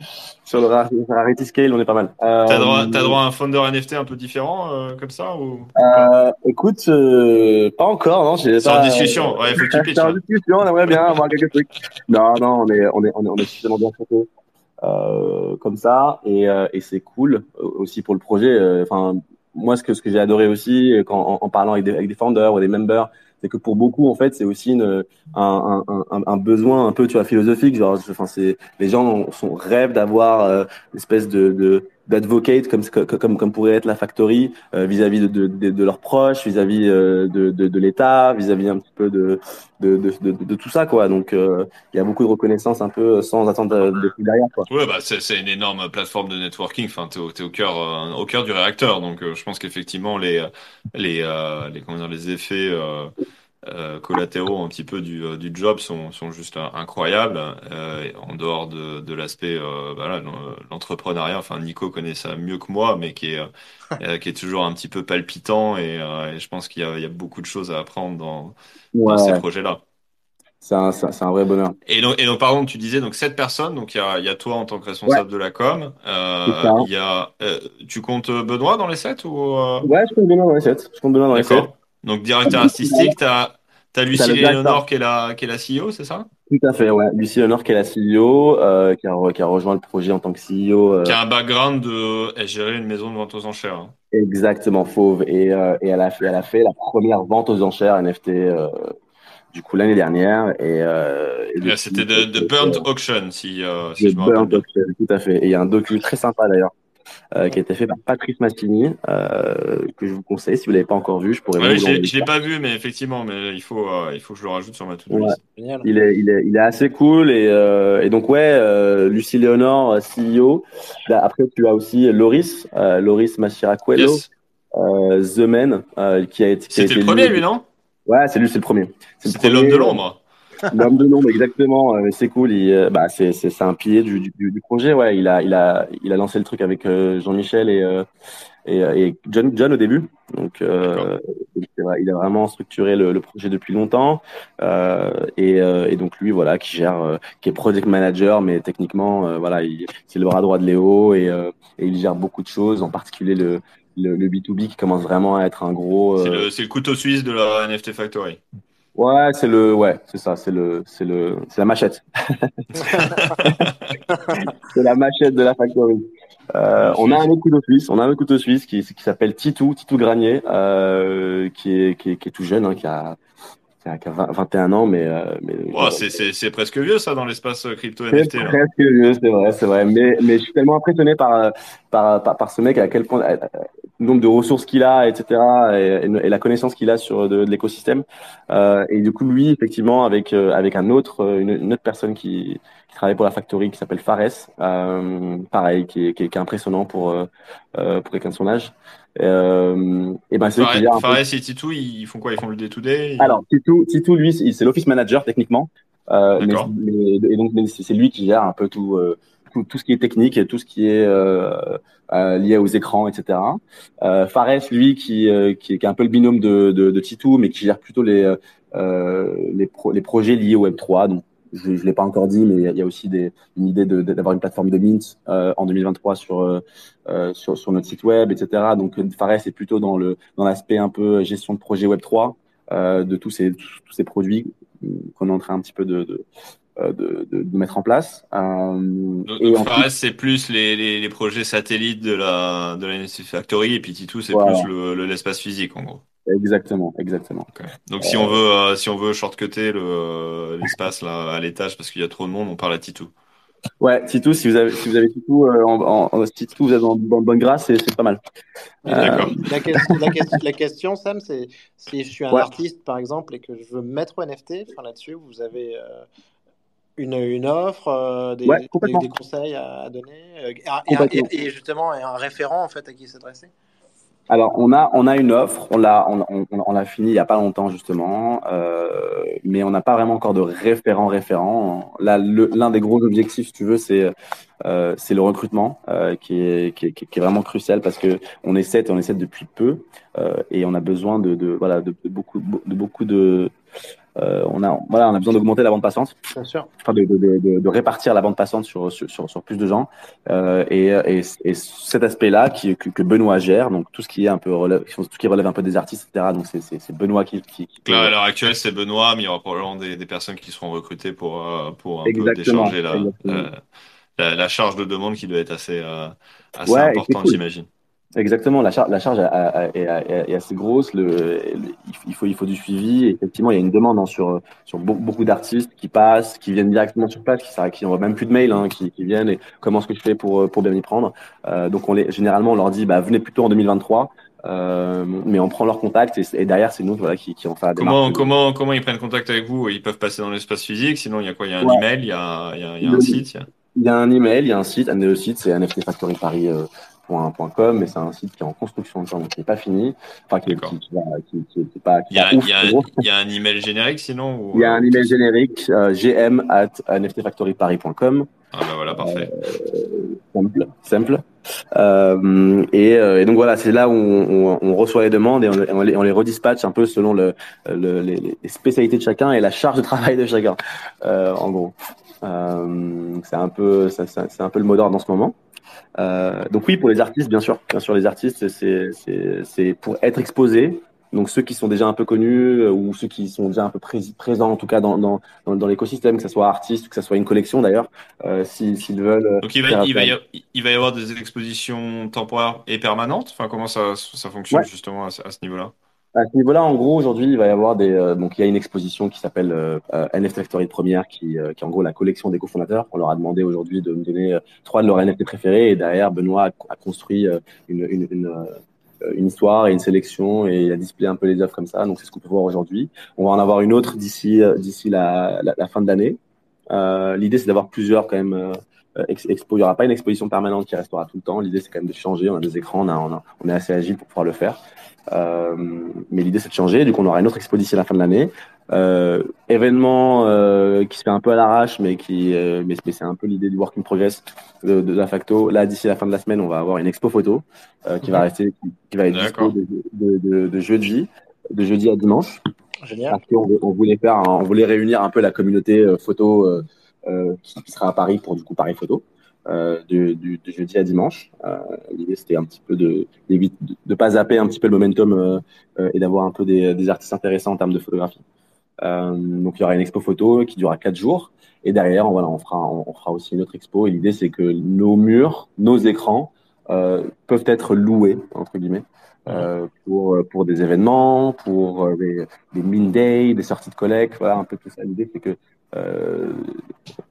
Euh, sur le Rarity Scale, on est pas mal. Euh, T'as droit, as droit à un founder NFT un peu différent euh, comme ça ou? Euh, Écoute, euh, pas encore, non. C'est en discussion. Ouais, faut que tu pitches. C'est en discussion, on aimerait bien avoir quelques trucs. Non, non, on est, on est, on est, on est suffisamment bien traité euh, comme ça, et, et c'est cool aussi pour le projet. Enfin, moi, ce que ce que j'ai adoré aussi, quand en, en parlant avec des, avec des founders ou des members c'est que pour beaucoup en fait c'est aussi une, un, un, un, un, besoin un peu tu vois philosophique. Genre enfin c'est les gens sont rêvent d'avoir euh, une espèce de, de d'advocate comme, comme comme pourrait être la factory euh, vis-à-vis de, de, de, leurs proches vis-à-vis euh, de, de, de l'État vis-à-vis un petit peu de de, de, de, tout ça quoi. Donc euh, il y a beaucoup de reconnaissance un peu sans attendre de, de derrière quoi. Ouais bah c'est une énorme plateforme de networking. Enfin au, es au cœur euh, au cœur du réacteur. Donc je pense qu'effectivement les les les comment dire les effets euh, collatéraux un petit peu du, euh, du job sont, sont juste incroyables. Euh, en dehors de, de l'aspect euh, voilà, l'entrepreneuriat, enfin Nico connaît ça mieux que moi, mais qui est, qui est toujours un petit peu palpitant et, et je pense qu'il y, y, a beaucoup de choses à apprendre dans, ces projets-là. c'est un, un, vrai bonheur. Et donc, et donc, par contre, tu disais donc sept personnes. Donc, il y a, y a, toi en tant que responsable de la com. Euh, il y a, euh, tu comptes Benoît dans les sept ou euh? Ouais, je compte Benoît dans les sept. Je compte Benoît dans les sept. Donc, directeur artistique, tu as, as Lucie Léonore qui est la, qui est la CEO, c'est ça? Tout à fait, ouais. Lucie Léonore qui est la CEO, euh, qui, a, qui a rejoint le projet en tant que CEO. Qui a un background de gérer une maison de vente aux enchères. Hein. Exactement, fauve. Et, et elle, a fait, elle a fait la première vente aux enchères NFT du coup l'année dernière. Et, euh, c'était de, Burnt Auction, si, euh, si je me Burnt Auction, tout à fait. Et il y a un docu très sympa d'ailleurs. Euh, qui a été fait par Patrice Mastini, euh, que je vous conseille si vous l'avez pas encore vu. Je pourrais. Ouais, je l'ai pas vu, mais effectivement, mais il faut, euh, il faut que je le rajoute sur ma to-do ouais. Il est, il est, il est assez cool et, euh, et donc ouais, Lucie Léonore, CEO. après, tu as aussi Loris, Loris Machiracuelo, yes. The Man, qui a été. C'était le premier, lui, non? Ouais, c'est lui, c'est le premier. C'était l'homme de l'ombre. L'homme de l'ombre, exactement. c'est cool. Il, euh, bah, c'est, c'est, c'est un pilier du, du, du, projet. Ouais, il a, il a, il a lancé le truc avec euh, Jean-Michel et, euh, et, et, John, John au début. Donc, euh, il a vraiment structuré le, le projet depuis longtemps. et, et donc lui, voilà, qui gère, qui est project manager, mais techniquement, voilà, il, c'est le bras droit de Léo et, et il gère beaucoup de choses, en particulier le, le, le, B2B qui commence vraiment à être un gros. C'est le, c'est le couteau suisse de la NFT Factory. Ouais, c'est le, ouais, c'est ça, c'est le, c'est le, c'est la machette. c'est la machette de la factory. Euh, on a un autre couteau suisse, on a un couteau suisse qui, qui s'appelle Titou, Titou Granier, euh, qui est, qui est, qui est tout jeune, hein, qui a, qui a, 21 ans, mais. Euh, mais c'est presque vieux ça dans l'espace crypto NFT. C'est presque vieux, c'est vrai, c'est vrai. Mais, mais je suis tellement impressionné par, par, par, par ce mec à quel point le nombre de ressources qu'il a, etc., et, et, la connaissance qu'il a sur de, de l'écosystème. Euh, et du coup, lui, effectivement, avec euh, avec un autre, euh, une, une, autre personne qui, qui travaille pour la factory, qui s'appelle Fares, euh, pareil, qui est, qui, est, qui est impressionnant pour euh, pour quelqu'un de son âge. Euh, et ben c'est Fares, Fares et Titou, ils font quoi? Ils font le day-to-day? Alors Titou, Titou, lui, c'est l'office manager techniquement. Euh, mais, mais, et donc c'est lui qui gère un peu tout tout, ce qui est technique et tout ce qui est euh, euh, lié aux écrans, etc. Euh, Fares, lui, qui, qui, est un peu le binôme de, de, de Titou, mais qui gère plutôt les, les, pro les, projets liés au Web3. Donc, je ne l'ai pas encore dit, mais il y a aussi une idée d'avoir une plateforme de Mint en 2023 sur, sur, notre site web, etc. Donc, Fares est plutôt dans le dans l'aspect un peu gestion de projet Web3 euh, de tous ces, tous ces produits qu'on est en train un petit peu de, de, de, de, mettre en place. Euh, donc, et Fares, c'est plus les, les, les, projets satellites de la, de la NFC Factory et puis Titou, c'est voilà. plus l'espace le, physique en gros. Exactement, exactement. Okay. Donc si on veut euh, si on veut shortcuter l'espace là à l'étage parce qu'il y a trop de monde, on parle à Titou. Ouais, Titou, si vous avez si vous avez Titou euh, en, en, Titou, vous êtes en, en bonne grâce, c'est pas mal. D'accord. Euh... La, question, la, question, la, question, Sam, c'est si je suis un ouais. artiste par exemple et que je veux mettre au NFT, enfin là-dessus, vous avez euh, une, une offre, euh, des, ouais, des, des, conseils à donner euh, et, et, et, justement un référent en fait à qui s'adresser alors, on a, on a une offre, on l'a, on, on, on l'a fini il n'y a pas longtemps justement, euh, mais on n'a pas vraiment encore de référent référent. Là, l'un des gros objectifs, si tu veux, c'est euh, c'est le recrutement euh, qui, est, qui, est, qui, est, vraiment crucial parce que on essaie, on essaie depuis peu et on a besoin de, de voilà de, de, beaucoup de beaucoup de euh, on a voilà on a besoin d'augmenter la bande passante Bien sûr. Enfin, de, de, de, répartir la bande passante sur sur, sur, plus de gens euh, et, et, et, cet aspect là qui que, que, Benoît gère donc tout ce qui est un peu relève, tout ce qui relève un peu des artistes etc donc c'est Benoît qui, qui, qui Là, à l'heure actuelle c'est Benoît mais il y aura probablement des, des personnes qui seront recrutées pour euh, pour un exactement, peu décharger la, euh, la, la, charge de demande qui doit être assez euh, assez ouais, importante cool. Exactement, la, char la charge est, assez grosse. Le, il, faut, il faut du suivi. Et effectivement, il y a une demande hein, sur, sur beaucoup d'artistes qui passent, qui viennent directement sur place, qui, qui n'envoient même plus de mails, hein, qui, qui, viennent et comment est-ce que je fais pour, pour bien y prendre. Euh, donc, on les, généralement, on leur dit bah, venez plutôt en 2023. Euh, mais on prend leur contact et, et derrière c'est nous voilà qui, qui ont fait la comment comment comment ils prennent contact avec vous? Ils peuvent passer dans l'espace physique sinon il y a quoi? Il y a un ouais. email il y a, il y a, il y a un site il y a un email il y a un site un des site c'est NFT Factory Paris euh, .com, mais c'est un site qui est en construction, donc qui n'est pas fini. Enfin, qui, qui, qui, qui, est pas. il, y a, un, email générique sinon. Il y a un email générique, euh, gm at nftfactoryparis.com. Ah bah voilà, parfait. Euh, simple, simple. Euh, et, euh, et, donc voilà, c'est là où on, reçoit les demandes et on, on, les, les redispatche un peu selon le, le les, spécialités de chacun et la charge de travail de chacun, euh, en gros. Euh, c'est un peu, c'est un peu le mot d'ordre en ce moment. Euh, donc oui, pour les artistes, bien sûr, bien sûr, les artistes, c'est pour être exposés. Donc ceux qui sont déjà un peu connus euh, ou ceux qui sont déjà un peu présents, en tout cas dans, dans, dans, l'écosystème, que ce soit artiste ou que ce soit une collection d'ailleurs, euh, s'ils veulent. Donc il va, il, va y avoir, il va y avoir des expositions temporaires et permanentes? Enfin, comment ça, ça fonctionne justement à, ce niveau-là? À ce niveau-là, en gros, aujourd'hui, il va y avoir des. Euh, donc, il y a une exposition qui s'appelle euh, NFT Factory Première, qui, euh, est en gros la collection des cofondateurs. On leur a demandé aujourd'hui de me donner trois de leurs NFT préférés. Et derrière, Benoît a, construit une, histoire et une sélection et a display un peu les œuvres comme ça. Donc, c'est ce qu'on peut voir aujourd'hui. On va en avoir une autre d'ici d'ici la, la, fin de l'année. L'idée, c'est d'avoir plusieurs quand même. Expo. Il n'y aura pas une exposition permanente qui restera tout le temps. L'idée, c'est quand même de changer. On a des écrans, on, a, on, a, on est assez agile pour pouvoir le faire. Euh, mais l'idée, c'est de changer. Du coup, on aura une autre expo d'ici la fin de l'année. Euh, événement euh, qui se fait un peu à l'arrache, mais qui, euh, mais, c'est un peu l'idée du work in progress de, de, la facto. Là, d'ici la fin de la semaine, on va avoir une expo photo euh, qui va rester, qui, va être dispo de, de, de, jeudi, de jeudi à dimanche. Génial. Parce qu'on on voulait faire, on voulait réunir un peu la communauté photo qui, qui, sera à Paris pour du coup Paris Photo. Euh, de, jeudi à dimanche. Euh, L'idée, c'était un petit peu de ne pas zapper un petit peu le momentum euh, euh, et d'avoir un peu des, artistes intéressants en termes de photographie. donc, il y aura une expo photo qui durera quatre jours. Et derrière, on, voilà, on, fera, on, fera aussi une autre expo. Et l'idée, c'est que nos murs, nos écrans peuvent être loués, entre guillemets. Euh, pour, des événements, pour des, des min day, des sorties de collecte, voilà un peu tout ça. L'idée c'est que euh,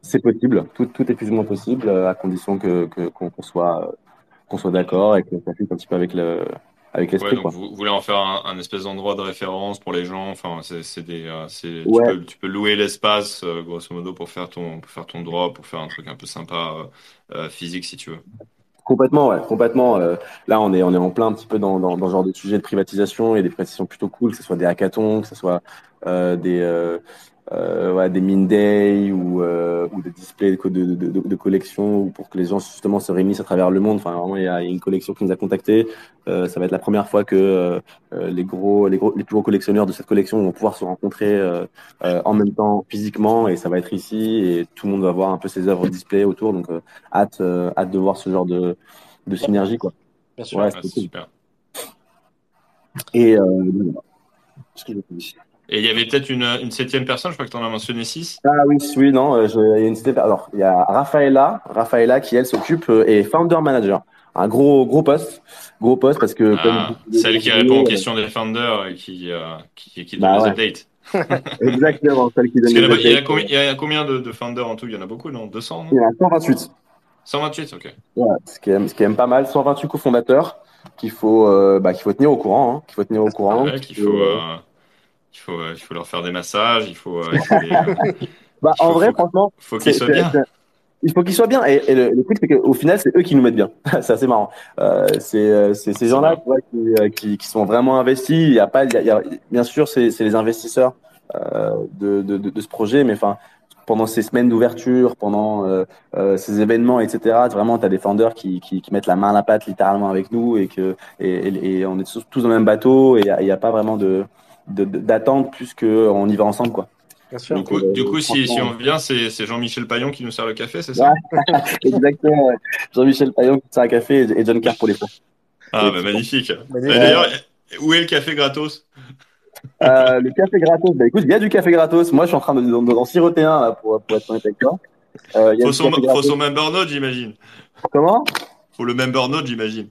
c'est possible, tout, tout, est plus ou moins possible, euh, à condition que qu'on soit qu'on soit d'accord et que ça fit un petit peu avec le avec l'esprit. Ouais, vous, voulez en faire un, espèce d'endroit de référence pour les gens? Enfin, c'est des, euh, tu, peux, tu, peux, louer l'espace grosso modo pour faire ton pour faire ton drop, pour faire un truc un peu sympa physique si tu veux. Complètement, ouais, complètement. là, on est, on est en plein un petit peu dans, dans, dans ce genre de sujet de privatisation et des privatisations plutôt cool, que ce soit des hackathons, que ce soit euh, des, euh, ouais, des min day ou, euh, ou des displays de, de, de, de, collection pour que les gens justement se réunissent à travers le monde. Enfin, vraiment, il y a une collection qui nous a contacté. Euh, ça va être la première fois que euh, euh, les gros, les gros, les plus gros collectionneurs de cette collection vont pouvoir se rencontrer en même temps physiquement et ça va être ici et tout le monde va voir un peu ses œuvres display autour. Donc, hâte, hâte de voir ce genre de, de synergie, quoi. Bien sûr, ouais, c'est super. Et euh, et il y avait peut-être une, une, septième personne, je crois que tu en as mentionné six. Ah oui, oui, non, euh, je, il y a une septième Alors, il y a Rafaela, Rafaela qui, elle, s'occupe euh, et founder manager. Un gros, gros poste. Gros poste parce que. Ah, celle qui répond aux questions des founders et qui, euh, qui, qui donne bah, les updates. Exactement, celle qui donne les updates. Il y, a combien, il y a combien de, de founders en tout? Il y en a beaucoup, non? 200 non? Il y en a 128. 128, ok. Ouais, ce, qui est, ce qui est même pas mal. 128 cofondateurs qu'il faut, euh, bah, qu'il faut tenir au courant. Hein, qu'il faut tenir au courant. Ouais, qu'il faut. Il faut, il faut leur faire des massages, il faut. Euh, il faut les, euh, bah, en vrai, franchement. Il faut qu'ils soient bien. Il faut qu'ils soient bien. Et, le, le, truc, c'est qu'au final, c'est eux qui nous mettent bien. c'est assez marrant. Euh, c'est euh, ces gens-là qui, qui, qui, sont vraiment investis. Il y a pas, il y a, il y a, bien sûr, c'est les investisseurs euh, de, de, de, de, ce projet, mais enfin, pendant ces semaines d'ouverture, pendant euh, euh, ces événements, etc. Vraiment, tu as des founders qui, qui, qui, mettent la main à la pâte littéralement avec nous et que et, et, on est tous dans le même bateau et il n'y a, a, pas vraiment de d'attendre plus qu'on y va ensemble. Quoi. Bien sûr. Du coup, du coup si, si, on vient, c'est Jean-Michel Payon qui nous sert le café, c'est ça? Exactement. Jean-Michel Payon qui sert le café et John Carr pour les fois. Ah, bah, magnifique. D'ailleurs, où est le café gratos? Euh, Le café gratos, bah écoute, il y a du café gratos. Moi, je suis en train d'en siroter un là, pour, pour être honnête avec toi. Euh, faut, son, faut son member node, j'imagine. Comment? Faut le member node, j'imagine.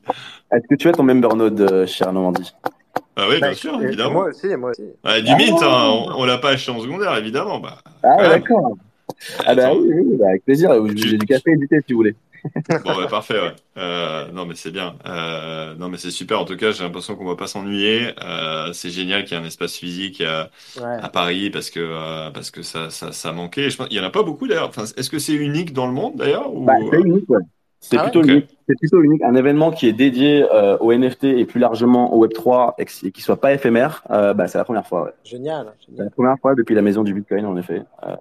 Est-ce que tu as ton member node, euh, cher Normandie? Ah oui, bien bah, sûr, évidemment. Moi aussi, moi aussi. Ah, du mint, hein, on, l'a pas acheté en secondaire, évidemment. Bah, ah, d'accord. Ah, bah oui, oui bah, avec plaisir. J'ai du café édité si vous voulez. bon, bah, parfait, ouais. Euh, non, mais c'est bien. Euh, non, mais c'est super. En tout cas, j'ai l'impression qu'on va pas s'ennuyer. Euh, c'est génial qu'il y ait un espace physique à, ouais. à Paris parce que, euh, parce que ça, ça, ça manquait. Je pense, il y en a pas beaucoup d'ailleurs. Enfin, Est-ce que c'est unique dans le monde d'ailleurs ou... bah, C'est unique, ouais. C'est ah plutôt, unique. plutôt unique. Un événement qui est dédié euh, au NFT et plus largement au Web3 et qui soit pas éphémère, euh, bah, c'est la première fois. Génial. C'est la première fois depuis la maison du Bitcoin, en effet. Euh,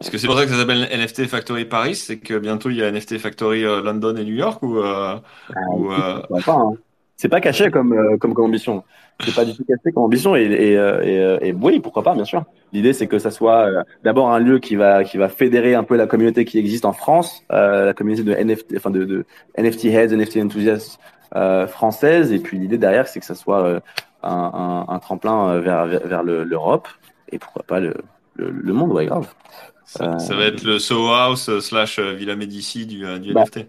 Est-ce que c'est pour ça que ça s'appelle NFT Factory Paris C'est que bientôt il y a NFT Factory London et New York ou, ah, hein. C'est pas caché comme, comme ambition c'est pas du tout cassé comme ambition et, et, et, et, oui, pourquoi pas, bien sûr. L'idée, c'est que ça soit euh, d'abord un lieu qui va qui va fédérer un peu la communauté qui existe en France, euh, la communauté de NFT, enfin de, de NFT heads, NFT enthusiasts euh, françaises, et puis l'idée derrière, c'est que ça soit euh, un, un, un, tremplin vers vers l'Europe et pourquoi pas le, le, le monde, ouais, grave. Ça, ça, va être le Soho House slash Villa Médici du, du bah, NFT.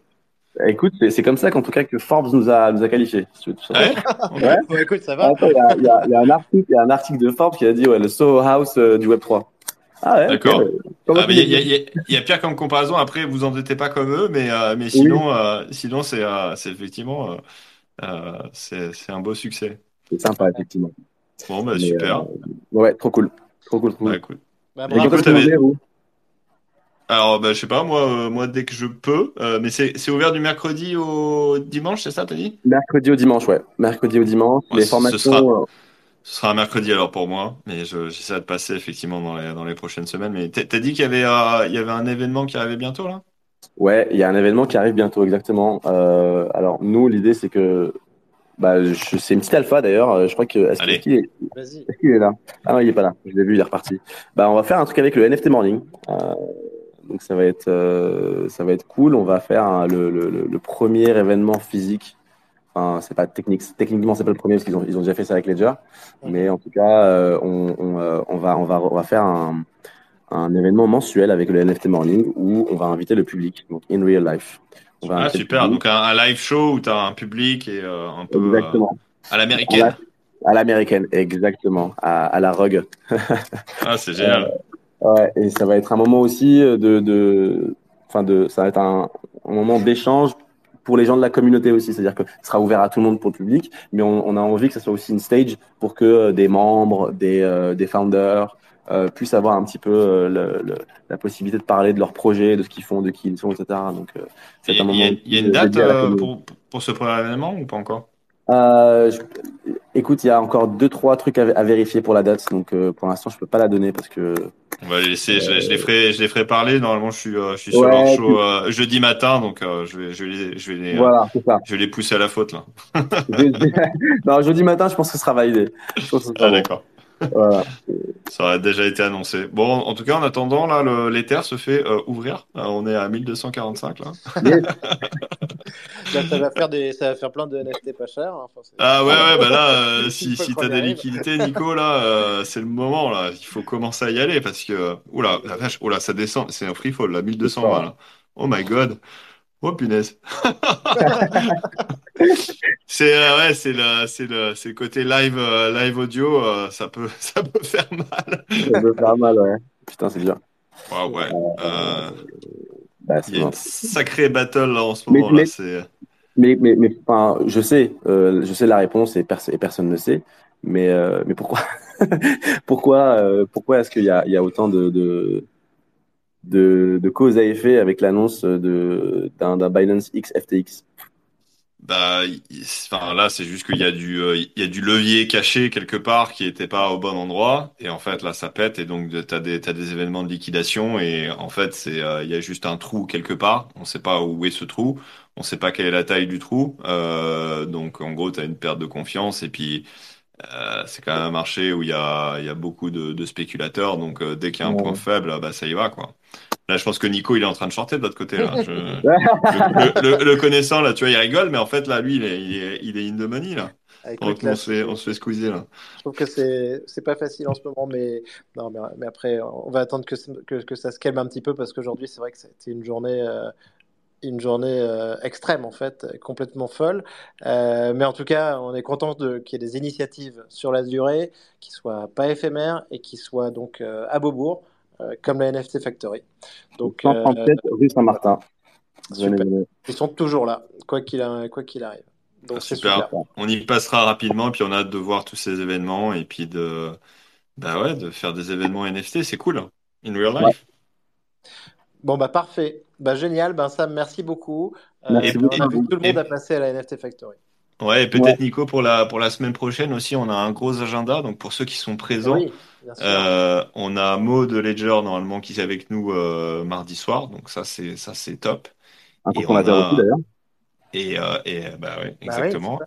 Écoute, c'est comme ça qu'en tout cas que Forbes nous a, nous a qualifiés. ouais, ouais. écoute, ça va. Il y, y, y, a un article, y a un article de Forbes qui a dit ouais, le Soho House euh, du Web 3. Ah ouais. D'accord. Ah, il y, y, y, a pire comme comparaison. Après, vous en êtes pas comme eux, mais euh, mais sinon, euh, sinon c'est euh, c'est effectivement euh, c'est un beau succès. C'est sympa effectivement. Bon bah super. ouais, trop cool, trop cool, trop cool. Bah, écoute. Alors, bah, je sais pas, moi, euh, moi dès que je peux, euh, mais c'est ouvert du mercredi au dimanche, c'est ça, t'as dit? Mercredi au dimanche, ouais. Mercredi au dimanche. les formations. Ce sera, euh, ce sera un mercredi alors pour moi, mais j'essaie de passer effectivement dans les, dans les prochaines semaines. Mais t'as dit qu'il y, avait, il y avait un événement qui arrivait bientôt là? Ouais, il y a un événement qui arrive bientôt, exactement. alors, nous, l'idée, c'est que. Bah, c'est une petite alpha d'ailleurs. Je crois que. Est-ce qu'il est... est, est, là? Ah non, il est pas là. Je l'ai vu, il est reparti. Bah, on va faire un truc avec le NFT Morning. Donc ça va être euh, ça va être cool. On va faire le, le, le, premier événement physique. Enfin, c'est pas technique, techniquement c'est pas le premier parce qu'ils ont ils ont déjà fait ça avec Ledger, mais en tout cas euh, on, on, euh, on, va on va on va faire un, un événement mensuel avec le NFT Morning où on va inviter le public, donc in real life. ah super, donc un, live show où tu as un public et un peu exactement. à l'américaine. À l'américaine, exactement, à, à la rug. ah c'est génial. Ouais, et ça va être un moment aussi de, de, enfin de, ça va être un, un moment d'échange pour les gens de la communauté aussi, c'est-à-dire que ce sera ouvert à tout le monde pour le public, mais on, on a envie que ça soit aussi une stage pour que euh, des membres, des, euh, des founders euh, puissent avoir un petit peu euh, le, le, la possibilité de parler de leurs projets, de ce qu'ils font, de qui ils sont, etc. Donc, c'est un moment. Il y, a une date pour, pour ce premier événement ou pas encore? Euh, écoute, il y a encore deux trois trucs à, à vérifier pour la date, donc euh, pour l'instant je peux pas la donner parce que. On va les laisser. Je, je, les ferai, je les ferai parler. Normalement, je suis, euh, je suis sur leur show euh, jeudi matin, donc je vais, je vais les, je vais les, voilà, ça. je vais les pousser à la faute là. non, jeudi matin, je pense que ce sera validé. ah d'accord. Voilà. Ça aurait déjà été annoncé. Bon, en tout cas, en attendant, là, l'Ether se fait euh, ouvrir. Euh, on est à 1245 là. ça va faire des, ça va faire plein de NFT pas chers. Hein. ah ouais, ouais, bah là, euh, si, si t'as des liquidités, Nico, là, c'est le moment là. Il faut commencer à y aller parce que, oula, la vache, oula, ça descend, c'est un free fall là, 1220 là. Oh my god. Oh punaise. c'est euh, ouais, c'est le c'est le c'est le côté live euh, live audio, euh, ça peut ça peut faire mal. ça peut faire mal, ouais. Putain, c'est bien. Ouais, ouais. Bah, il y a une sacrée battle là en ce moment mais, là. Mais, mais mais, mais enfin, je sais, je sais la réponse et, et personne ne sait. Mais mais pourquoi pourquoi pourquoi est-ce qu'il y a il y a autant de, de de, cause à effet avec l'annonce d'un Binance X FTX bah, enfin là, c'est juste qu'il y a du, euh, y a du levier caché quelque part qui était pas au bon endroit, et en fait là, ça pète, et donc t'as des, t'as des événements de liquidation, et en fait, c'est, euh, il y a juste un trou quelque part. On sait pas où est ce trou, on sait pas quelle est la taille du trou, euh, donc en gros, t'as une perte de confiance, et puis euh, c'est quand même un marché où il y a, il y a beaucoup de, de spéculateurs, donc dès qu'il y a un point faible, bah ça y va quoi. Là, je pense que Nico, il est en train de chanter de l'autre côté. Là. le, connaissant, là, tu vois, il rigole, mais en fait, là, lui, il est, il est, il est in the money, là. on, se fait, on se fait squeezer, là. Je trouve que c'est, c'est pas facile en ce moment, mais, non, mais, mais, après, on va attendre que, que, que, ça se calme un petit peu parce qu'aujourd'hui, c'est vrai que c'était une journée. Euh, une journée euh, extrême en fait, complètement folle. Euh, mais en tout cas, on est content de, qu'il y ait des initiatives sur la durée qui soient pas éphémères et qui soient donc euh, à Beaubourg. Euh, comme la NFT Factory. Donc, 137 euh, rue Saint-Martin. Ils sont toujours là, quoi qu'il qu'il arrive. Donc, ah, super. On y passera rapidement, puis on a hâte de voir tous ces événements et puis de, bah ouais, de faire des événements NFT, c'est cool. In real life. Bon, bah parfait. Bah, génial. Ben, Sam, merci beaucoup. Merci beaucoup. On tout le monde à passer à la NFT Factory. Ouais, et peut-être Nico pour la pour la semaine prochaine aussi, on a un gros agenda. Donc pour ceux qui sont présents, euh, on a Mo de Ledger normalement qui est avec nous euh, mardi soir. Donc ça c'est ça c'est top. Un consommateur aussi d'ailleurs. Et, euh, et bah ouais, bah exactement.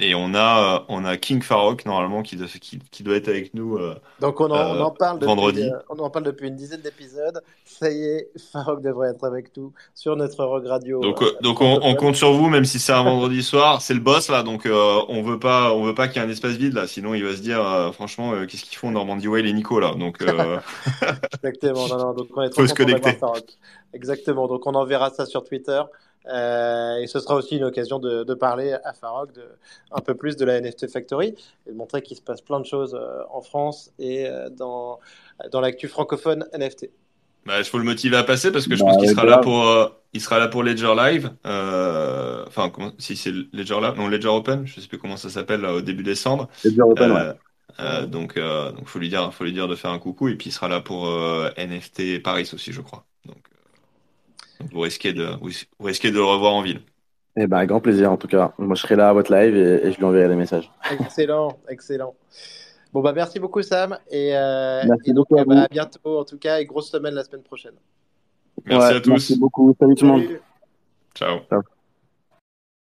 Et on a, euh, on a King Farok normalement qui, qui, qui, doit être avec nous. Euh, Donc on en, on en parle vendredi. Depuis, on en parle depuis une dizaine d'épisodes. Ça y est, Farok devrait être avec nous sur notre Rogue Radio. Donc, donc on, on, compte sur vous, même si c'est un vendredi soir. C'est le boss là, donc on veut pas, on veut pas qu'il y ait un espace vide là. Sinon il va se dire, franchement, qu'est-ce qu'ils font Normandie? Whale et Nico là? Donc exactement. Non, non, donc on est se connecter. Exactement. Donc on enverra ça sur Twitter. Euh, et ce sera aussi une occasion de, de parler à Farok de, un peu plus de la NFT Factory et de montrer qu'il se passe plein de choses euh, en France et euh, dans, dans l'actu francophone NFT. Bah, il faut le motiver à passer parce que je bah, pense qu'il sera, là pour, euh, il sera là pour Ledger Live. Euh, enfin, comment, si c'est Ledger Live, non, Ledger Open, je sais plus comment ça s'appelle au début décembre. Ledger Open, ouais. Euh, donc, donc faut lui dire, faut lui dire de faire un coucou et puis il sera là pour NFT Paris aussi, je crois. Donc, vous risquez de, vous risquez de le revoir en ville. Eh ben, grand plaisir en tout cas. Moi, je serai là à votre live et, je lui enverrai des messages. Excellent, excellent. Bon, bah, merci beaucoup, Sam. Et, euh, merci donc, à, bah, à, bientôt, en tout cas, et grosse semaine la semaine prochaine. Merci à tous. Merci beaucoup. Salut tout le monde. Ciao. Ciao.